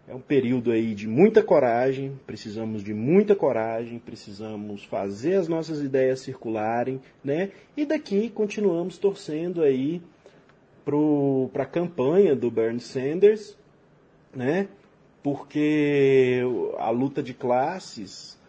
Speaker 5: É um período aí de muita coragem, precisamos de muita coragem, precisamos fazer as nossas ideias circularem, né? E daqui continuamos torcendo aí para a campanha do Bernie Sanders, né? Porque a luta de classes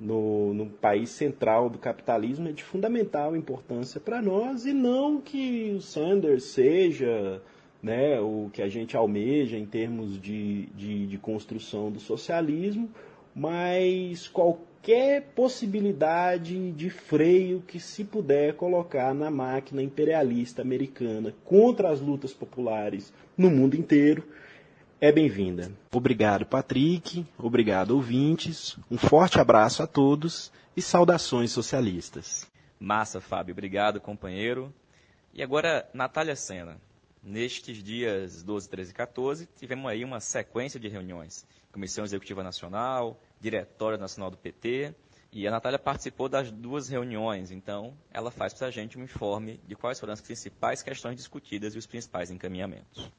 Speaker 5: no, no país central do capitalismo é de fundamental importância para nós e não que o Sanders seja né, o que a gente almeja em termos de, de, de construção do socialismo, mas qualquer possibilidade de freio que se puder colocar na máquina imperialista americana contra as lutas populares no mundo inteiro é bem-vinda. Obrigado, Patrick. Obrigado, ouvintes. Um forte abraço a todos e saudações socialistas.
Speaker 1: Massa, Fábio. Obrigado, companheiro. E agora, Natália Sena. Nestes dias 12, 13 e 14, tivemos aí uma sequência de reuniões. Comissão Executiva Nacional, Diretório Nacional do PT, e a Natália participou das duas reuniões, então ela faz para a gente um informe de quais foram as principais questões discutidas e os principais encaminhamentos.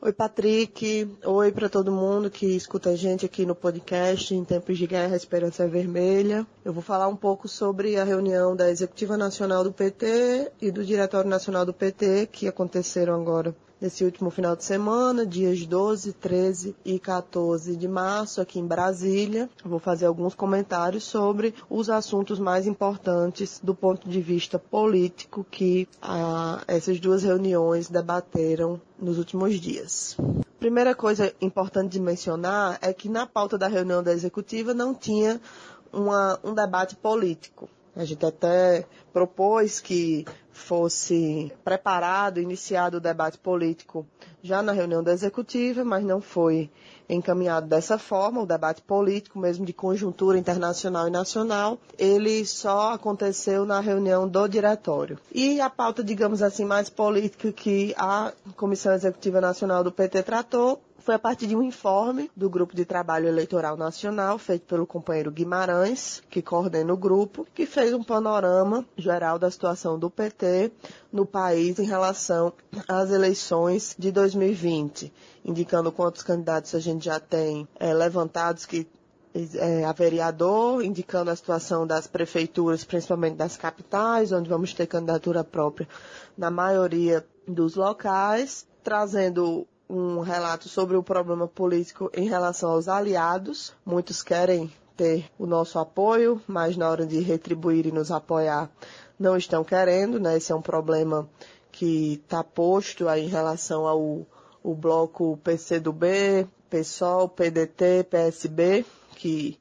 Speaker 6: Oi, Patrick. Oi para todo mundo que escuta a gente aqui no podcast em tempos de guerra, Esperança é Vermelha. Eu vou falar um pouco sobre a reunião da Executiva Nacional do PT e do Diretório Nacional do PT que aconteceram agora nesse último final de semana, dias 12, 13 e 14 de março, aqui em Brasília. Vou fazer alguns comentários sobre os assuntos mais importantes do ponto de vista político que ah, essas duas reuniões debateram nos últimos dias. Primeira coisa importante de mencionar é que na pauta da reunião da executiva não tinha uma, um debate político. A gente até propôs que fosse preparado, iniciado o debate político já na reunião da executiva, mas não foi encaminhado dessa forma, o debate político, mesmo de conjuntura internacional e nacional, ele só aconteceu na reunião do diretório. E a pauta, digamos assim, mais política que a Comissão Executiva Nacional do PT tratou foi a partir de um informe do Grupo de Trabalho Eleitoral Nacional, feito pelo companheiro Guimarães, que coordena o grupo, que fez um panorama geral da situação do PT no país em relação às eleições de 2020, indicando quantos candidatos a gente já tem é, levantados que é, a vereador, indicando a situação das prefeituras, principalmente das capitais, onde vamos ter candidatura própria na maioria dos locais, trazendo um relato sobre o problema político em relação aos aliados. Muitos querem ter o nosso apoio, mas na hora de retribuir e nos apoiar não estão querendo, né? Esse é um problema que está posto aí em relação ao o bloco PCdoB, PSOL, PDT, PSB, que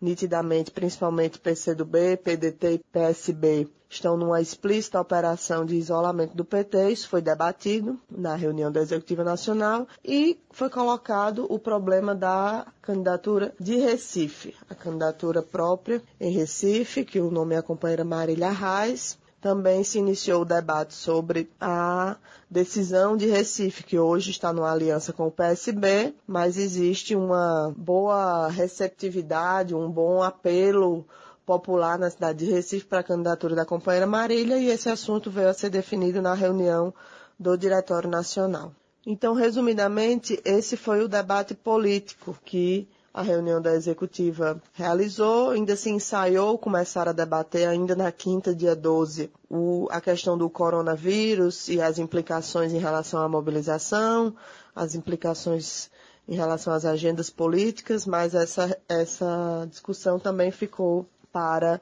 Speaker 6: nitidamente, principalmente PCdoB, PDT e PSB, estão numa explícita operação de isolamento do PT. Isso foi debatido na reunião da Executiva Nacional e foi colocado o problema da candidatura de Recife, a candidatura própria em Recife, que o nome é a companheira Marília Reis, também se iniciou o debate sobre a decisão de Recife, que hoje está numa aliança com o PSB, mas existe uma boa receptividade, um bom apelo popular na cidade de Recife para a candidatura da companheira Marília e esse assunto veio a ser definido na reunião do Diretório Nacional. Então, resumidamente, esse foi o debate político que a reunião da executiva realizou, ainda se ensaiou começar a debater ainda na quinta, dia 12, o, a questão do coronavírus e as implicações em relação à mobilização, as implicações em relação às agendas políticas, mas essa, essa discussão também ficou para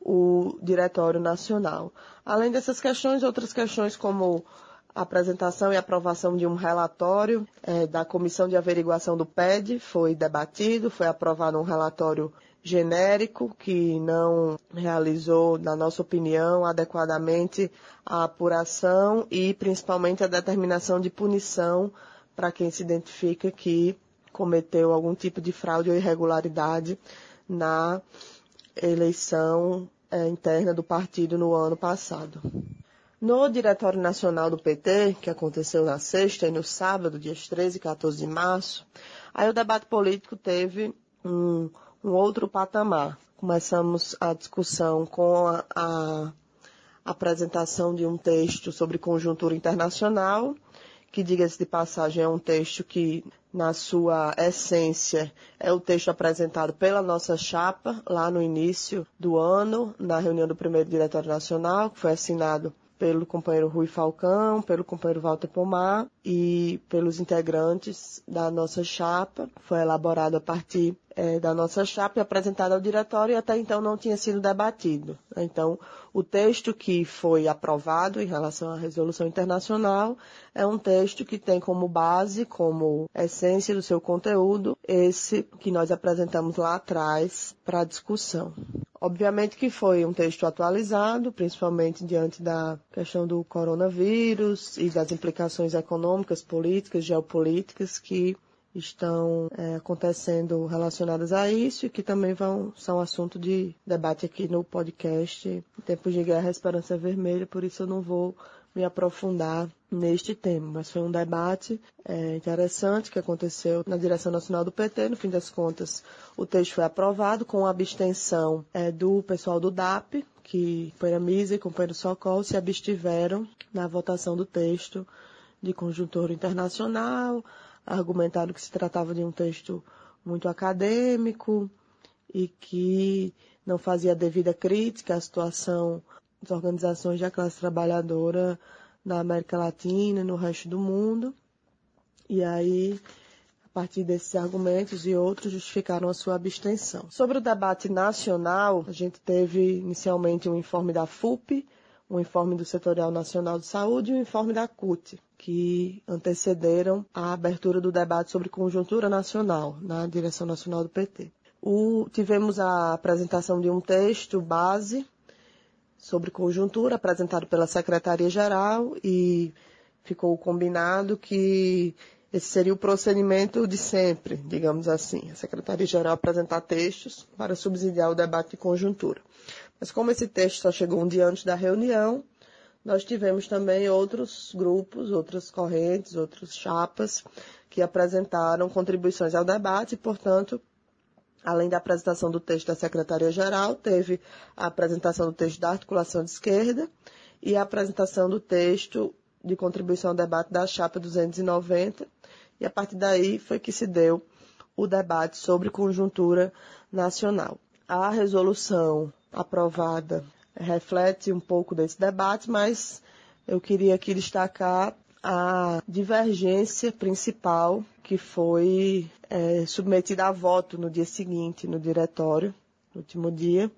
Speaker 6: o Diretório Nacional. Além dessas questões, outras questões como apresentação e aprovação de um relatório é, da Comissão de Averiguação do PED foi debatido, foi aprovado um relatório genérico que não realizou, na nossa opinião, adequadamente a apuração e principalmente a determinação de punição para quem se identifica que cometeu algum tipo de fraude ou irregularidade na eleição é, interna do partido no ano passado. No Diretório Nacional do PT, que aconteceu na sexta e no sábado, dias 13 e 14 de março, aí o debate político teve um, um outro patamar. Começamos a discussão com a, a apresentação de um texto sobre conjuntura internacional, que, diga-se de passagem, é um texto que, na sua essência, é o texto apresentado pela nossa chapa, lá no início do ano, na reunião do primeiro Diretório Nacional, que foi assinado pelo companheiro Rui Falcão, pelo companheiro Walter Pomar e pelos integrantes da nossa chapa. Foi elaborado a partir é, da nossa chapa e apresentado ao diretório e até então não tinha sido debatido. Então, o texto que foi aprovado em relação à resolução internacional é um texto que tem como base, como essência do seu conteúdo, esse que nós apresentamos lá atrás para discussão. Obviamente que foi um texto atualizado, principalmente diante da questão do coronavírus e das implicações econômicas, políticas, geopolíticas que estão é, acontecendo relacionadas a isso e que também vão são assunto de debate aqui no podcast em Tempos de Guerra Esperança Vermelha, por isso eu não vou me aprofundar neste tema, mas foi um debate é, interessante que aconteceu na direção nacional do PT. No fim das contas, o texto foi aprovado com a abstenção é, do pessoal do DAP, que foi a Misa e companheiro Socol se abstiveram na votação do texto de conjuntura internacional, argumentaram que se tratava de um texto muito acadêmico e que não fazia devida crítica à situação organizações da classe trabalhadora na América Latina e no resto do mundo. E aí, a partir desses argumentos e outros, justificaram a sua abstenção. Sobre o debate nacional, a gente teve inicialmente um informe da FUP, um informe do Setorial Nacional de Saúde e um informe da CUT, que antecederam a abertura do debate sobre conjuntura nacional na direção nacional do PT. O, tivemos a apresentação de um texto base sobre conjuntura apresentado pela Secretaria-Geral e ficou combinado que esse seria o procedimento de sempre, digamos assim. A Secretaria-Geral apresentar textos para subsidiar o debate de conjuntura. Mas como esse texto só chegou um dia antes da reunião, nós tivemos também outros grupos, outras correntes, outras chapas que apresentaram contribuições ao debate e, portanto, além da apresentação do texto da Secretaria-Geral, teve a apresentação do texto da articulação de esquerda e a apresentação do texto de contribuição ao debate da chapa 290, e a partir daí foi que se deu o debate sobre conjuntura nacional. A resolução aprovada reflete um pouco desse debate, mas eu queria aqui destacar a divergência principal que foi é, submetida a voto no dia seguinte no diretório, no último dia,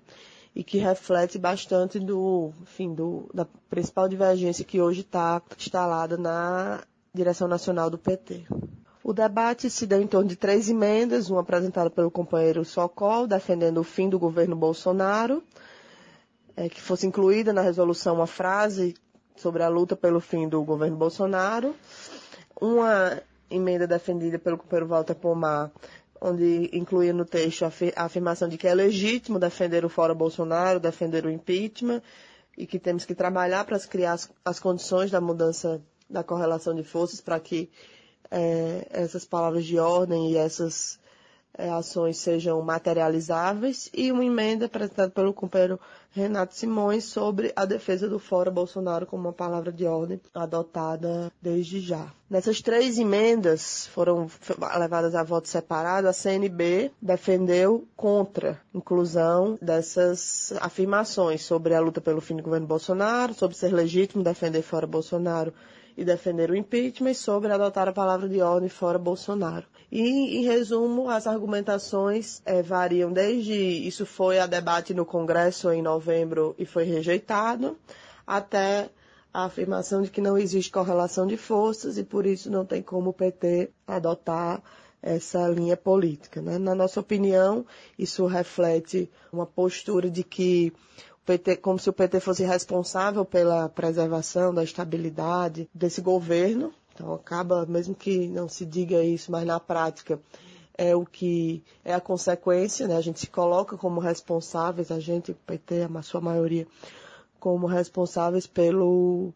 Speaker 6: e que reflete bastante do, enfim, do, da principal divergência que hoje está instalada na direção nacional do PT. O debate se deu em torno de três emendas, uma apresentada pelo companheiro Socol, defendendo o fim do governo Bolsonaro, é, que fosse incluída na resolução uma frase sobre a luta pelo fim do governo Bolsonaro, uma emenda defendida pelo companheiro Walter Pomar, onde incluía no texto a afirmação de que é legítimo defender o fora Bolsonaro, defender o impeachment, e que temos que trabalhar para criar as, as condições da mudança da correlação de forças para que é, essas palavras de ordem e essas ações sejam materializáveis e uma emenda apresentada pelo companheiro Renato Simões sobre a defesa do Fora Bolsonaro como uma palavra de ordem adotada desde já. Nessas três emendas foram levadas a voto separado, a CNB defendeu contra a inclusão dessas afirmações sobre a luta pelo fim do governo Bolsonaro, sobre ser legítimo defender Fora Bolsonaro e defender o impeachment, sobre adotar a palavra de ordem fora Bolsonaro. E, em resumo, as argumentações é, variam desde isso foi a debate no Congresso em novembro e foi rejeitado, até a afirmação de que não existe correlação de forças e por isso não tem como o PT adotar essa linha política. Né? Na nossa opinião, isso reflete uma postura de que o PT, como se o PT fosse responsável pela preservação da estabilidade desse governo, então acaba, mesmo que não se diga isso, mas na prática é o que é a consequência, né? A gente se coloca como responsáveis, a gente, o PT, a sua maioria, como responsáveis pela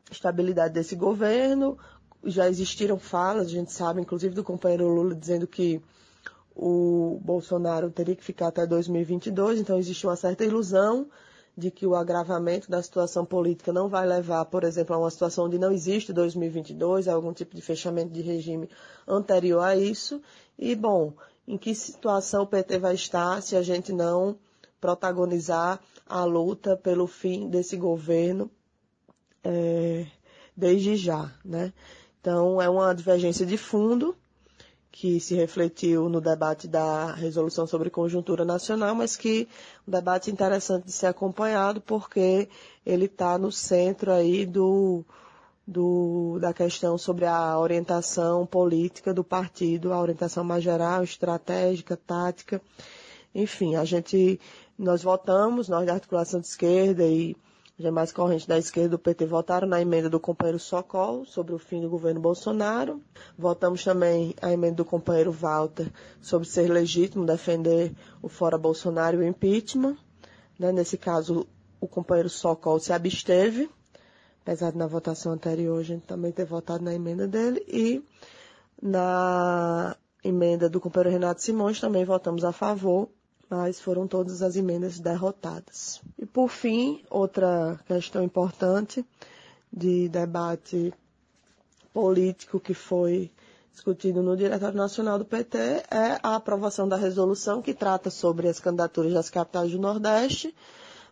Speaker 6: estabilidade desse governo. Já existiram falas, a gente sabe, inclusive do companheiro Lula, dizendo que o Bolsonaro teria que ficar até 2022, então existe uma certa ilusão de que o agravamento da situação política não vai levar, por exemplo, a uma situação onde não existe 2022, a algum tipo de fechamento de regime anterior a isso. E, bom, em que situação o PT vai estar se a gente não protagonizar a luta pelo fim desse governo é, desde já, né? Então, é uma divergência de fundo que se refletiu no debate da resolução sobre conjuntura nacional, mas que um debate interessante de ser acompanhado porque ele está no centro aí do, do, da questão sobre a orientação política do partido, a orientação mais geral, estratégica, tática. Enfim, a gente, nós votamos, nós da articulação de esquerda e demais correntes da esquerda do PT votaram na emenda do companheiro Socol sobre o fim do governo Bolsonaro. Votamos também a emenda do companheiro Walter sobre ser legítimo defender o fora Bolsonaro e o impeachment. Né? Nesse caso, o companheiro Socol se absteve, apesar de na votação anterior a gente também ter votado na emenda dele. E na emenda do companheiro Renato Simões também votamos a favor mas foram todas as emendas derrotadas. E por fim, outra questão importante de debate político que foi discutido no Diretório Nacional do PT é a aprovação da resolução que trata sobre as candidaturas das capitais do Nordeste,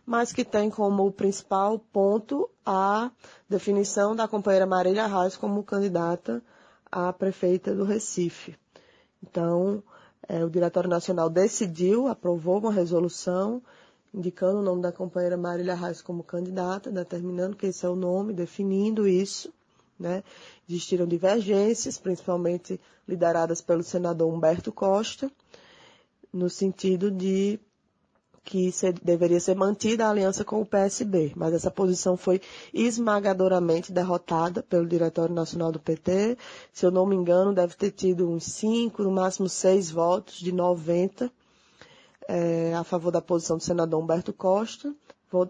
Speaker 6: mas que tem como principal ponto a definição da companheira Marília Reis como candidata a prefeita do Recife. Então, é, o Diretório Nacional decidiu, aprovou uma resolução indicando o nome da companheira Marília Reis como candidata, determinando que esse é o nome, definindo isso. Né? Existiram divergências, principalmente lideradas pelo senador Humberto Costa, no sentido de que deveria ser mantida a aliança com o PSB, mas essa posição foi esmagadoramente derrotada pelo Diretório Nacional do PT. Se eu não me engano, deve ter tido uns cinco, no máximo seis votos de 90 é, a favor da posição do senador Humberto Costa.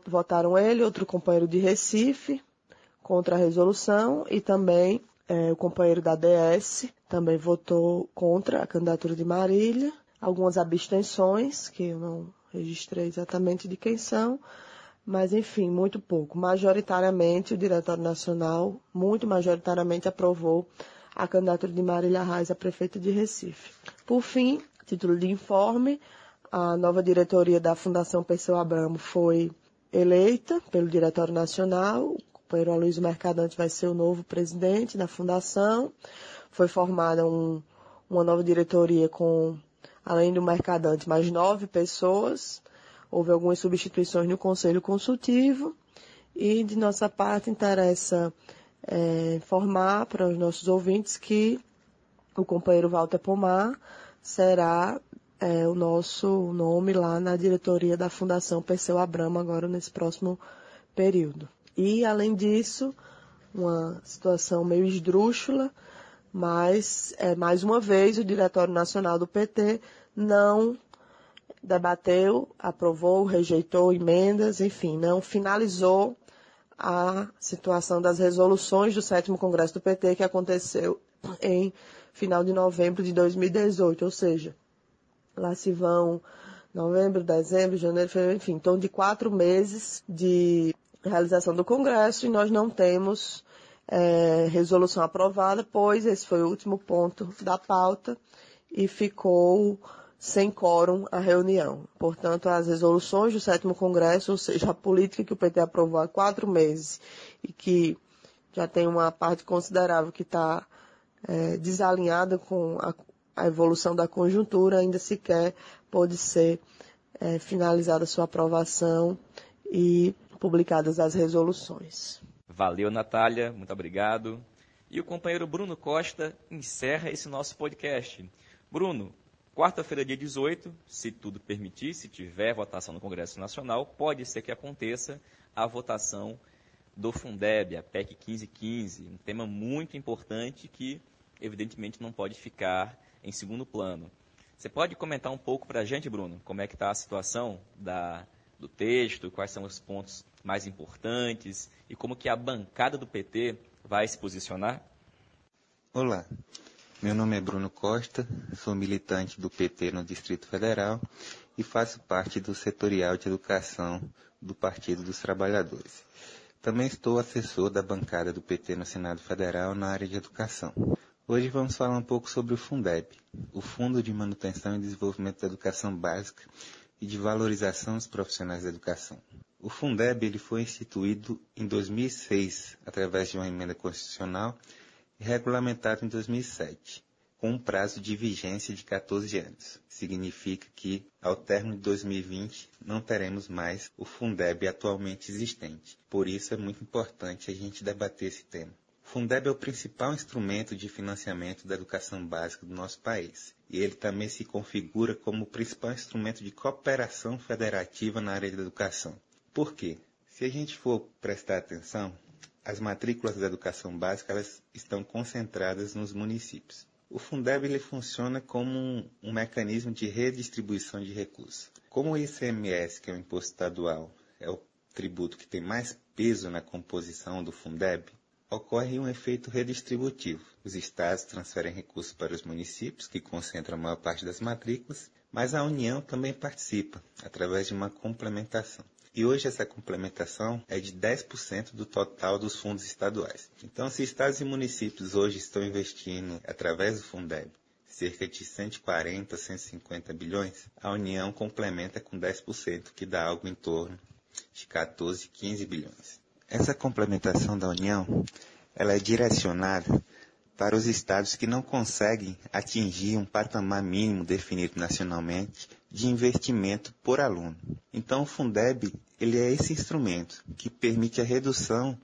Speaker 6: Votaram ele, outro companheiro de Recife, contra a resolução e também é, o companheiro da DS também votou contra a candidatura de Marília. Algumas abstenções, que eu não registrei exatamente de quem são, mas enfim, muito pouco. Majoritariamente, o Diretório Nacional, muito majoritariamente, aprovou a candidatura de Marília Reis a prefeita de Recife. Por fim, título de informe, a nova diretoria da Fundação Perseu Abramo foi eleita pelo Diretório Nacional, companheiro Aloysio Mercadante vai ser o novo presidente da fundação. Foi formada um, uma nova diretoria com, além do Mercadante, mais nove pessoas. Houve algumas substituições no Conselho Consultivo. E, de nossa parte, interessa é, informar para os nossos ouvintes que o companheiro Walter Pomar será é, o nosso nome lá na diretoria da Fundação Perseu Abramo agora nesse próximo período. E, além disso, uma situação meio esdrúxula, mas, é, mais uma vez, o Diretório Nacional do PT não debateu, aprovou, rejeitou emendas, enfim, não finalizou a situação das resoluções do sétimo Congresso do PT que aconteceu em final de novembro de 2018, ou seja, lá se vão novembro, dezembro, janeiro, fevereiro, enfim, então de quatro meses de realização do Congresso e nós não temos é, resolução aprovada, pois esse foi o último ponto da pauta e ficou sem quórum a reunião. Portanto, as resoluções do sétimo Congresso, ou seja, a política que o PT aprovou há quatro meses e que já tem uma parte considerável que está é, desalinhada com a, a, evolução da conjuntura, ainda sequer pode ser é, finalizada sua aprovação e publicadas as resoluções.
Speaker 1: Valeu, Natália, muito obrigado. E o companheiro Bruno Costa encerra esse nosso podcast. Bruno, quarta-feira, dia 18, se tudo permitir, se tiver votação no Congresso Nacional, pode ser que aconteça a votação do Fundeb, a PEC 1515, um tema muito importante que, evidentemente, não pode ficar em segundo plano. Você pode comentar um pouco para a gente, Bruno, como é que está a situação da, do texto, quais são os pontos mais importantes e como que a bancada do PT vai se posicionar?
Speaker 7: Olá, meu nome é Bruno Costa, sou militante do PT no Distrito Federal e faço parte do setorial de educação do Partido dos Trabalhadores. Também estou assessor da bancada do PT no Senado Federal na área de educação. Hoje vamos falar um pouco sobre o Fundeb, o Fundo de Manutenção e Desenvolvimento da Educação Básica e de Valorização dos Profissionais da Educação. O Fundeb ele foi instituído em 2006 através de uma emenda constitucional e regulamentado em 2007, com um prazo de vigência de 14 anos. Significa que, ao término de 2020, não teremos mais o Fundeb atualmente existente. Por isso é muito importante a gente debater esse tema. O Fundeb é o principal instrumento de financiamento da educação básica do nosso país. E ele também se configura como o principal instrumento de cooperação federativa na área da educação. Por quê? Se a gente for prestar atenção, as matrículas da educação básica elas estão concentradas nos municípios. O Fundeb ele funciona como um, um mecanismo de redistribuição de recursos. Como o ICMS, que é o imposto estadual, é o tributo que tem mais peso na composição do Fundeb, ocorre um efeito redistributivo. Os estados transferem recursos para os municípios, que concentram a maior parte das matrículas, mas a União também participa, através de uma complementação. E hoje essa complementação é de 10% do total dos fundos estaduais. Então, se estados e municípios hoje estão investindo através do Fundeb cerca de 140, 150 bilhões, a União complementa com 10%, que dá algo em torno de 14, 15 bilhões. Essa complementação da União, ela é direcionada para os estados que não conseguem atingir um patamar mínimo definido nacionalmente de investimento por aluno. Então, o Fundeb ele é esse instrumento que permite a redução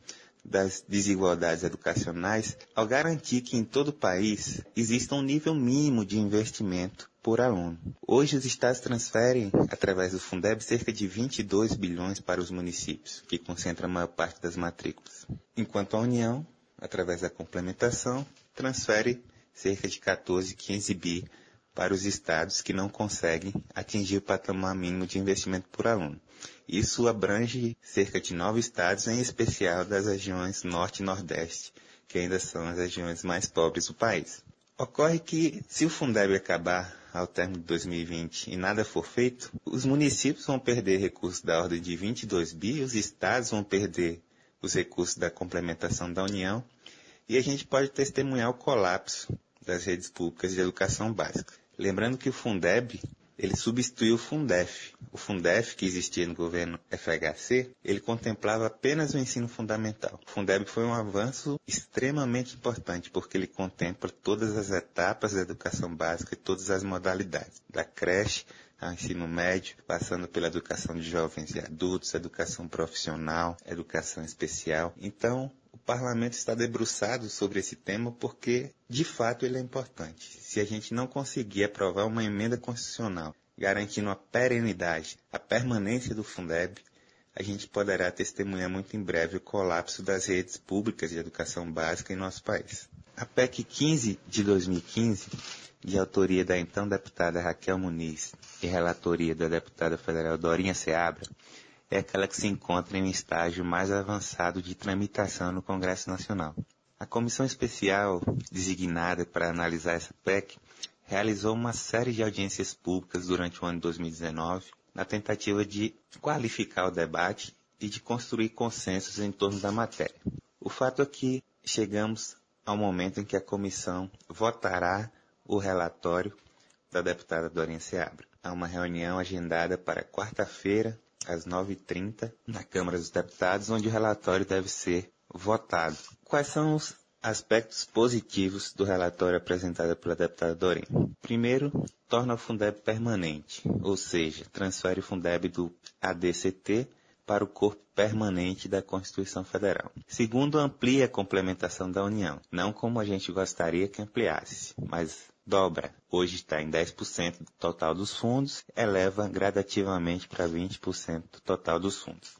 Speaker 7: das desigualdades educacionais ao garantir que em todo o país exista um nível mínimo de investimento por aluno. Hoje os estados transferem, através do Fundeb, cerca de 22 bilhões para os municípios, que concentram a maior parte das matrículas, enquanto a União, através da complementação, transfere cerca de 14, 15 bi para os estados que não conseguem atingir o patamar mínimo de investimento por aluno. Isso abrange cerca de nove estados, em especial das regiões Norte e Nordeste, que ainda são as regiões mais pobres do país. Ocorre que, se o Fundeb acabar ao término de 2020 e nada for feito, os municípios vão perder recursos da ordem de 22 bi, os estados vão perder os recursos da complementação da União e a gente pode testemunhar o colapso das redes públicas de educação básica. Lembrando que o Fundeb, ele substituiu o Fundef. O Fundef, que existia no governo FHC, ele contemplava apenas o ensino fundamental. O Fundeb foi um avanço extremamente importante, porque ele contempla todas as etapas da educação básica e todas as modalidades, da creche ao ensino médio, passando pela educação de jovens e adultos, educação profissional, educação especial. Então, parlamento está debruçado sobre esse tema porque, de fato, ele é importante. Se a gente não conseguir aprovar uma emenda constitucional garantindo a perenidade, a permanência do Fundeb, a gente poderá testemunhar muito em breve o colapso das redes públicas de educação básica em nosso país. A PEC 15 de 2015, de autoria da então deputada Raquel Muniz e relatoria da deputada federal Dorinha Seabra, é aquela que se encontra em estágio mais avançado de tramitação no Congresso Nacional. A comissão especial designada para analisar essa PEC realizou uma série de audiências públicas durante o ano de 2019 na tentativa de qualificar o debate e de construir consensos em torno da matéria. O fato é que chegamos ao momento em que a comissão votará o relatório da deputada Dorinha Seabra. Há uma reunião agendada para quarta-feira, às 9h30, na Câmara dos Deputados, onde o relatório deve ser votado. Quais são os aspectos positivos do relatório apresentado pela deputada Dorinha? Primeiro, torna o Fundeb permanente, ou seja, transfere o Fundeb do ADCT para o corpo permanente da Constituição Federal. Segundo, amplia a complementação da União, não como a gente gostaria que ampliasse, mas dobra. Hoje está em 10% do total dos fundos, eleva gradativamente para 20% do total dos fundos.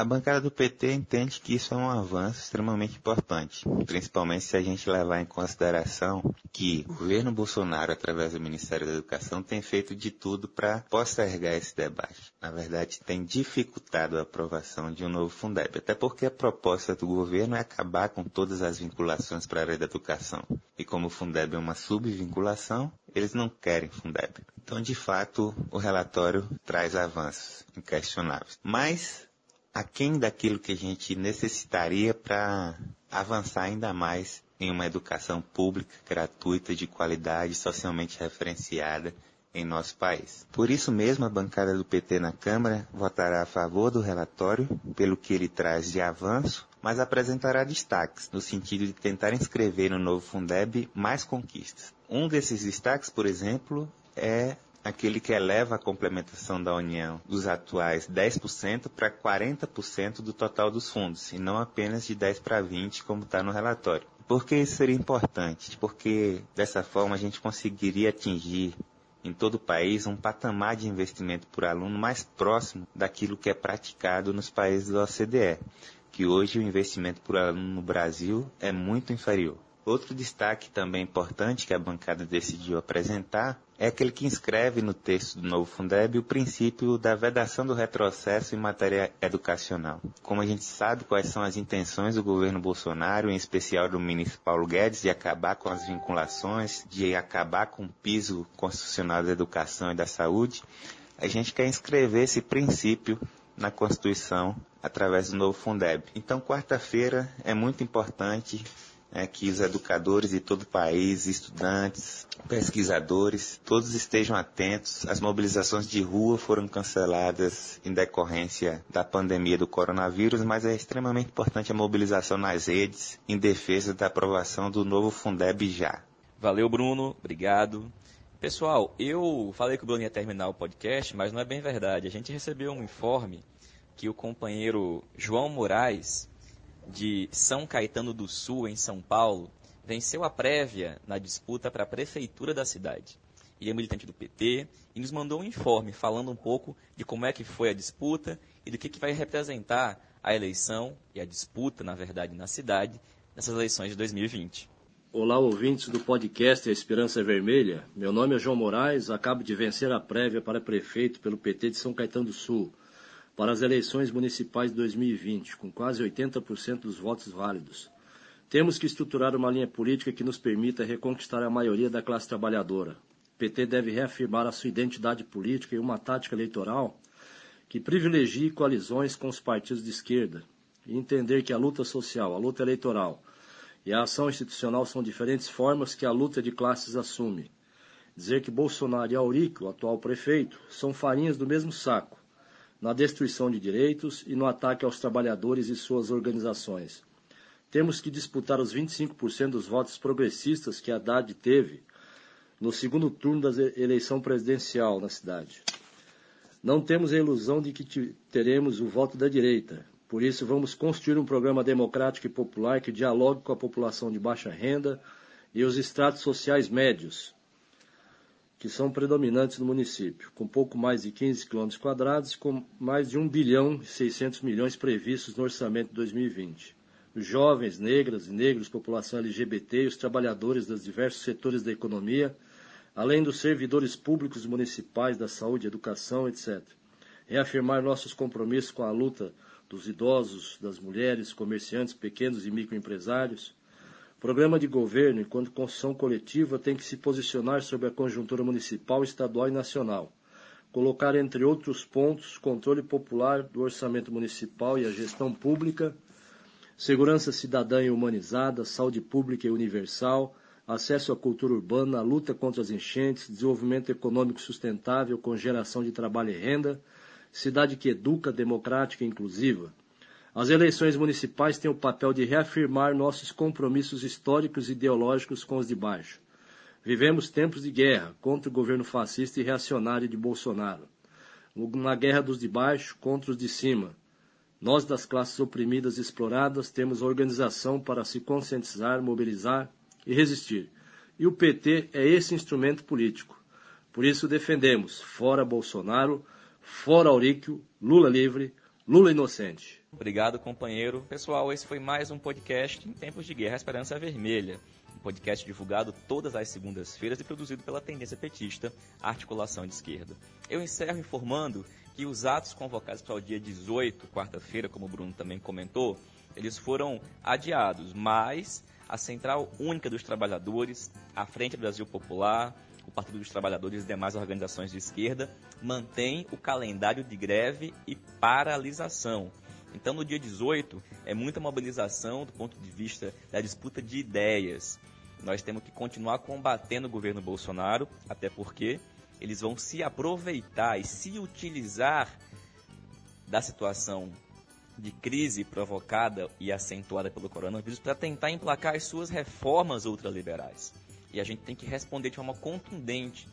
Speaker 7: A bancada do PT entende que isso é um avanço extremamente importante, principalmente se a gente levar em consideração que o governo Bolsonaro, através do Ministério da Educação, tem feito de tudo para postergar esse debate. Na verdade, tem dificultado a aprovação de um novo Fundeb, até porque a proposta do governo é acabar com todas as vinculações para a área da educação. E como o Fundeb é uma subvinculação, eles não querem Fundeb. Então, de fato, o relatório traz avanços inquestionáveis. Mas aquém daquilo que a gente necessitaria para avançar ainda mais em uma educação pública, gratuita, de qualidade, socialmente referenciada em nosso país. Por isso mesmo, a bancada do PT na Câmara votará a favor do relatório, pelo que ele traz de avanço, mas apresentará destaques, no sentido de tentar inscrever no novo Fundeb mais conquistas. Um desses destaques, por exemplo, é aquele que eleva a complementação da União dos atuais 10% para 40% do total dos fundos, e não apenas de 10 para 20, como está no relatório. Por que isso seria importante? Porque dessa forma a gente conseguiria atingir em todo o país um patamar de investimento por aluno mais próximo daquilo que é praticado nos países da OCDE, que hoje o investimento por aluno no Brasil é muito inferior. Outro destaque também importante que a bancada decidiu apresentar é aquele que inscreve no texto do novo Fundeb o princípio da vedação do retrocesso em matéria educacional. Como a gente sabe quais são as intenções do governo Bolsonaro, em especial do ministro Paulo Guedes, de acabar com as vinculações, de acabar com o piso constitucional da educação e da saúde, a gente quer inscrever esse princípio na Constituição através do novo Fundeb. Então, quarta-feira é muito importante é, que os educadores de todo o país, estudantes, pesquisadores, todos estejam atentos. As mobilizações de rua foram canceladas em decorrência da pandemia do coronavírus, mas é extremamente importante a mobilização nas redes em defesa da aprovação do novo Fundeb já.
Speaker 1: Valeu, Bruno. Obrigado. Pessoal, eu falei que o Bruno ia terminar o podcast, mas não é bem verdade. A gente recebeu um informe que o companheiro João Moraes, de São Caetano do Sul, em São Paulo, venceu a prévia na disputa para a prefeitura da cidade. Ele é militante do PT e nos mandou um informe falando um pouco de como é que foi a disputa e do que, que vai representar a eleição e a disputa, na verdade, na cidade, nessas eleições de 2020.
Speaker 8: Olá, ouvintes do podcast Esperança Vermelha. Meu nome é João Moraes, acabo de vencer a prévia para prefeito pelo PT de São Caetano do Sul para as eleições municipais de 2020, com quase 80% dos votos válidos. Temos que estruturar uma linha política que nos permita reconquistar a maioria da classe trabalhadora. O PT deve reafirmar a sua identidade política e uma tática eleitoral que privilegie coalizões com os partidos de esquerda e entender que a luta social, a luta eleitoral, e a ação institucional são diferentes formas que a luta de classes assume. Dizer que Bolsonaro e Aurico, o atual prefeito, são farinhas do mesmo saco, na destruição de direitos e no ataque aos trabalhadores e suas organizações. Temos que disputar os 25% dos votos progressistas que Haddad teve no segundo turno da eleição presidencial na cidade. Não temos a ilusão de que teremos o voto da direita, por isso, vamos construir um programa democrático e popular que dialogue com a população de baixa renda e os estratos sociais médios, que são predominantes no município, com pouco mais de 15 quilômetros quadrados com mais de 1 bilhão e 600 milhões previstos no orçamento de 2020. Os jovens, negras e negros, população LGBT e os trabalhadores dos diversos setores da economia, além dos servidores públicos municipais da saúde, educação, etc. Reafirmar nossos compromissos com a luta dos idosos, das mulheres, comerciantes, pequenos e microempresários. Programa de governo, enquanto construção coletiva, tem que se posicionar sobre a conjuntura municipal, estadual e nacional. Colocar, entre outros pontos, controle popular do orçamento municipal e a gestão pública, segurança cidadã e humanizada, saúde pública e universal, acesso à cultura urbana, luta contra as enchentes, desenvolvimento econômico sustentável com geração de trabalho e renda, cidade que educa, democrática e inclusiva. As eleições municipais têm o papel de reafirmar nossos compromissos históricos e ideológicos com os de baixo. Vivemos tempos de guerra contra o governo fascista e reacionário de Bolsonaro. Na guerra dos de baixo contra os de cima. Nós, das classes oprimidas e exploradas, temos organização para se conscientizar, mobilizar e resistir. E o PT é esse instrumento político. Por isso defendemos, fora Bolsonaro, Fora Auríquio, Lula livre, Lula inocente.
Speaker 1: Obrigado, companheiro. Pessoal, esse foi mais um podcast em tempos de guerra Esperança Vermelha. Um podcast divulgado todas as segundas-feiras e produzido pela tendência petista Articulação de Esquerda. Eu encerro informando que os atos convocados para o dia 18, quarta-feira, como o Bruno também comentou, eles foram adiados, mas a Central Única dos Trabalhadores, a Frente Brasil Popular, o Partido dos Trabalhadores e demais organizações de esquerda mantém o calendário de greve e paralisação. Então, no dia 18, é muita mobilização do ponto de vista da disputa de ideias. Nós temos que continuar combatendo o governo Bolsonaro, até porque eles vão se aproveitar e se utilizar da situação de crise provocada e acentuada pelo coronavírus para tentar emplacar as suas reformas ultraliberais. E a gente tem que responder de forma contundente.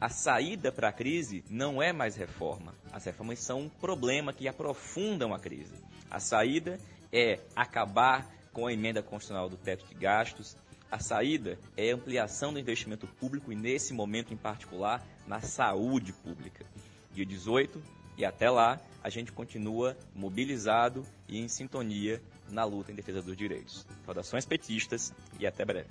Speaker 1: A saída para a crise não é mais reforma. As reformas são um problema que aprofundam a crise. A saída é acabar com a emenda constitucional do teto de gastos. A saída é ampliação do investimento público e, nesse momento em particular, na saúde pública. Dia 18 e até lá, a gente continua mobilizado e em sintonia na luta em defesa dos direitos. Saudações petistas e até breve.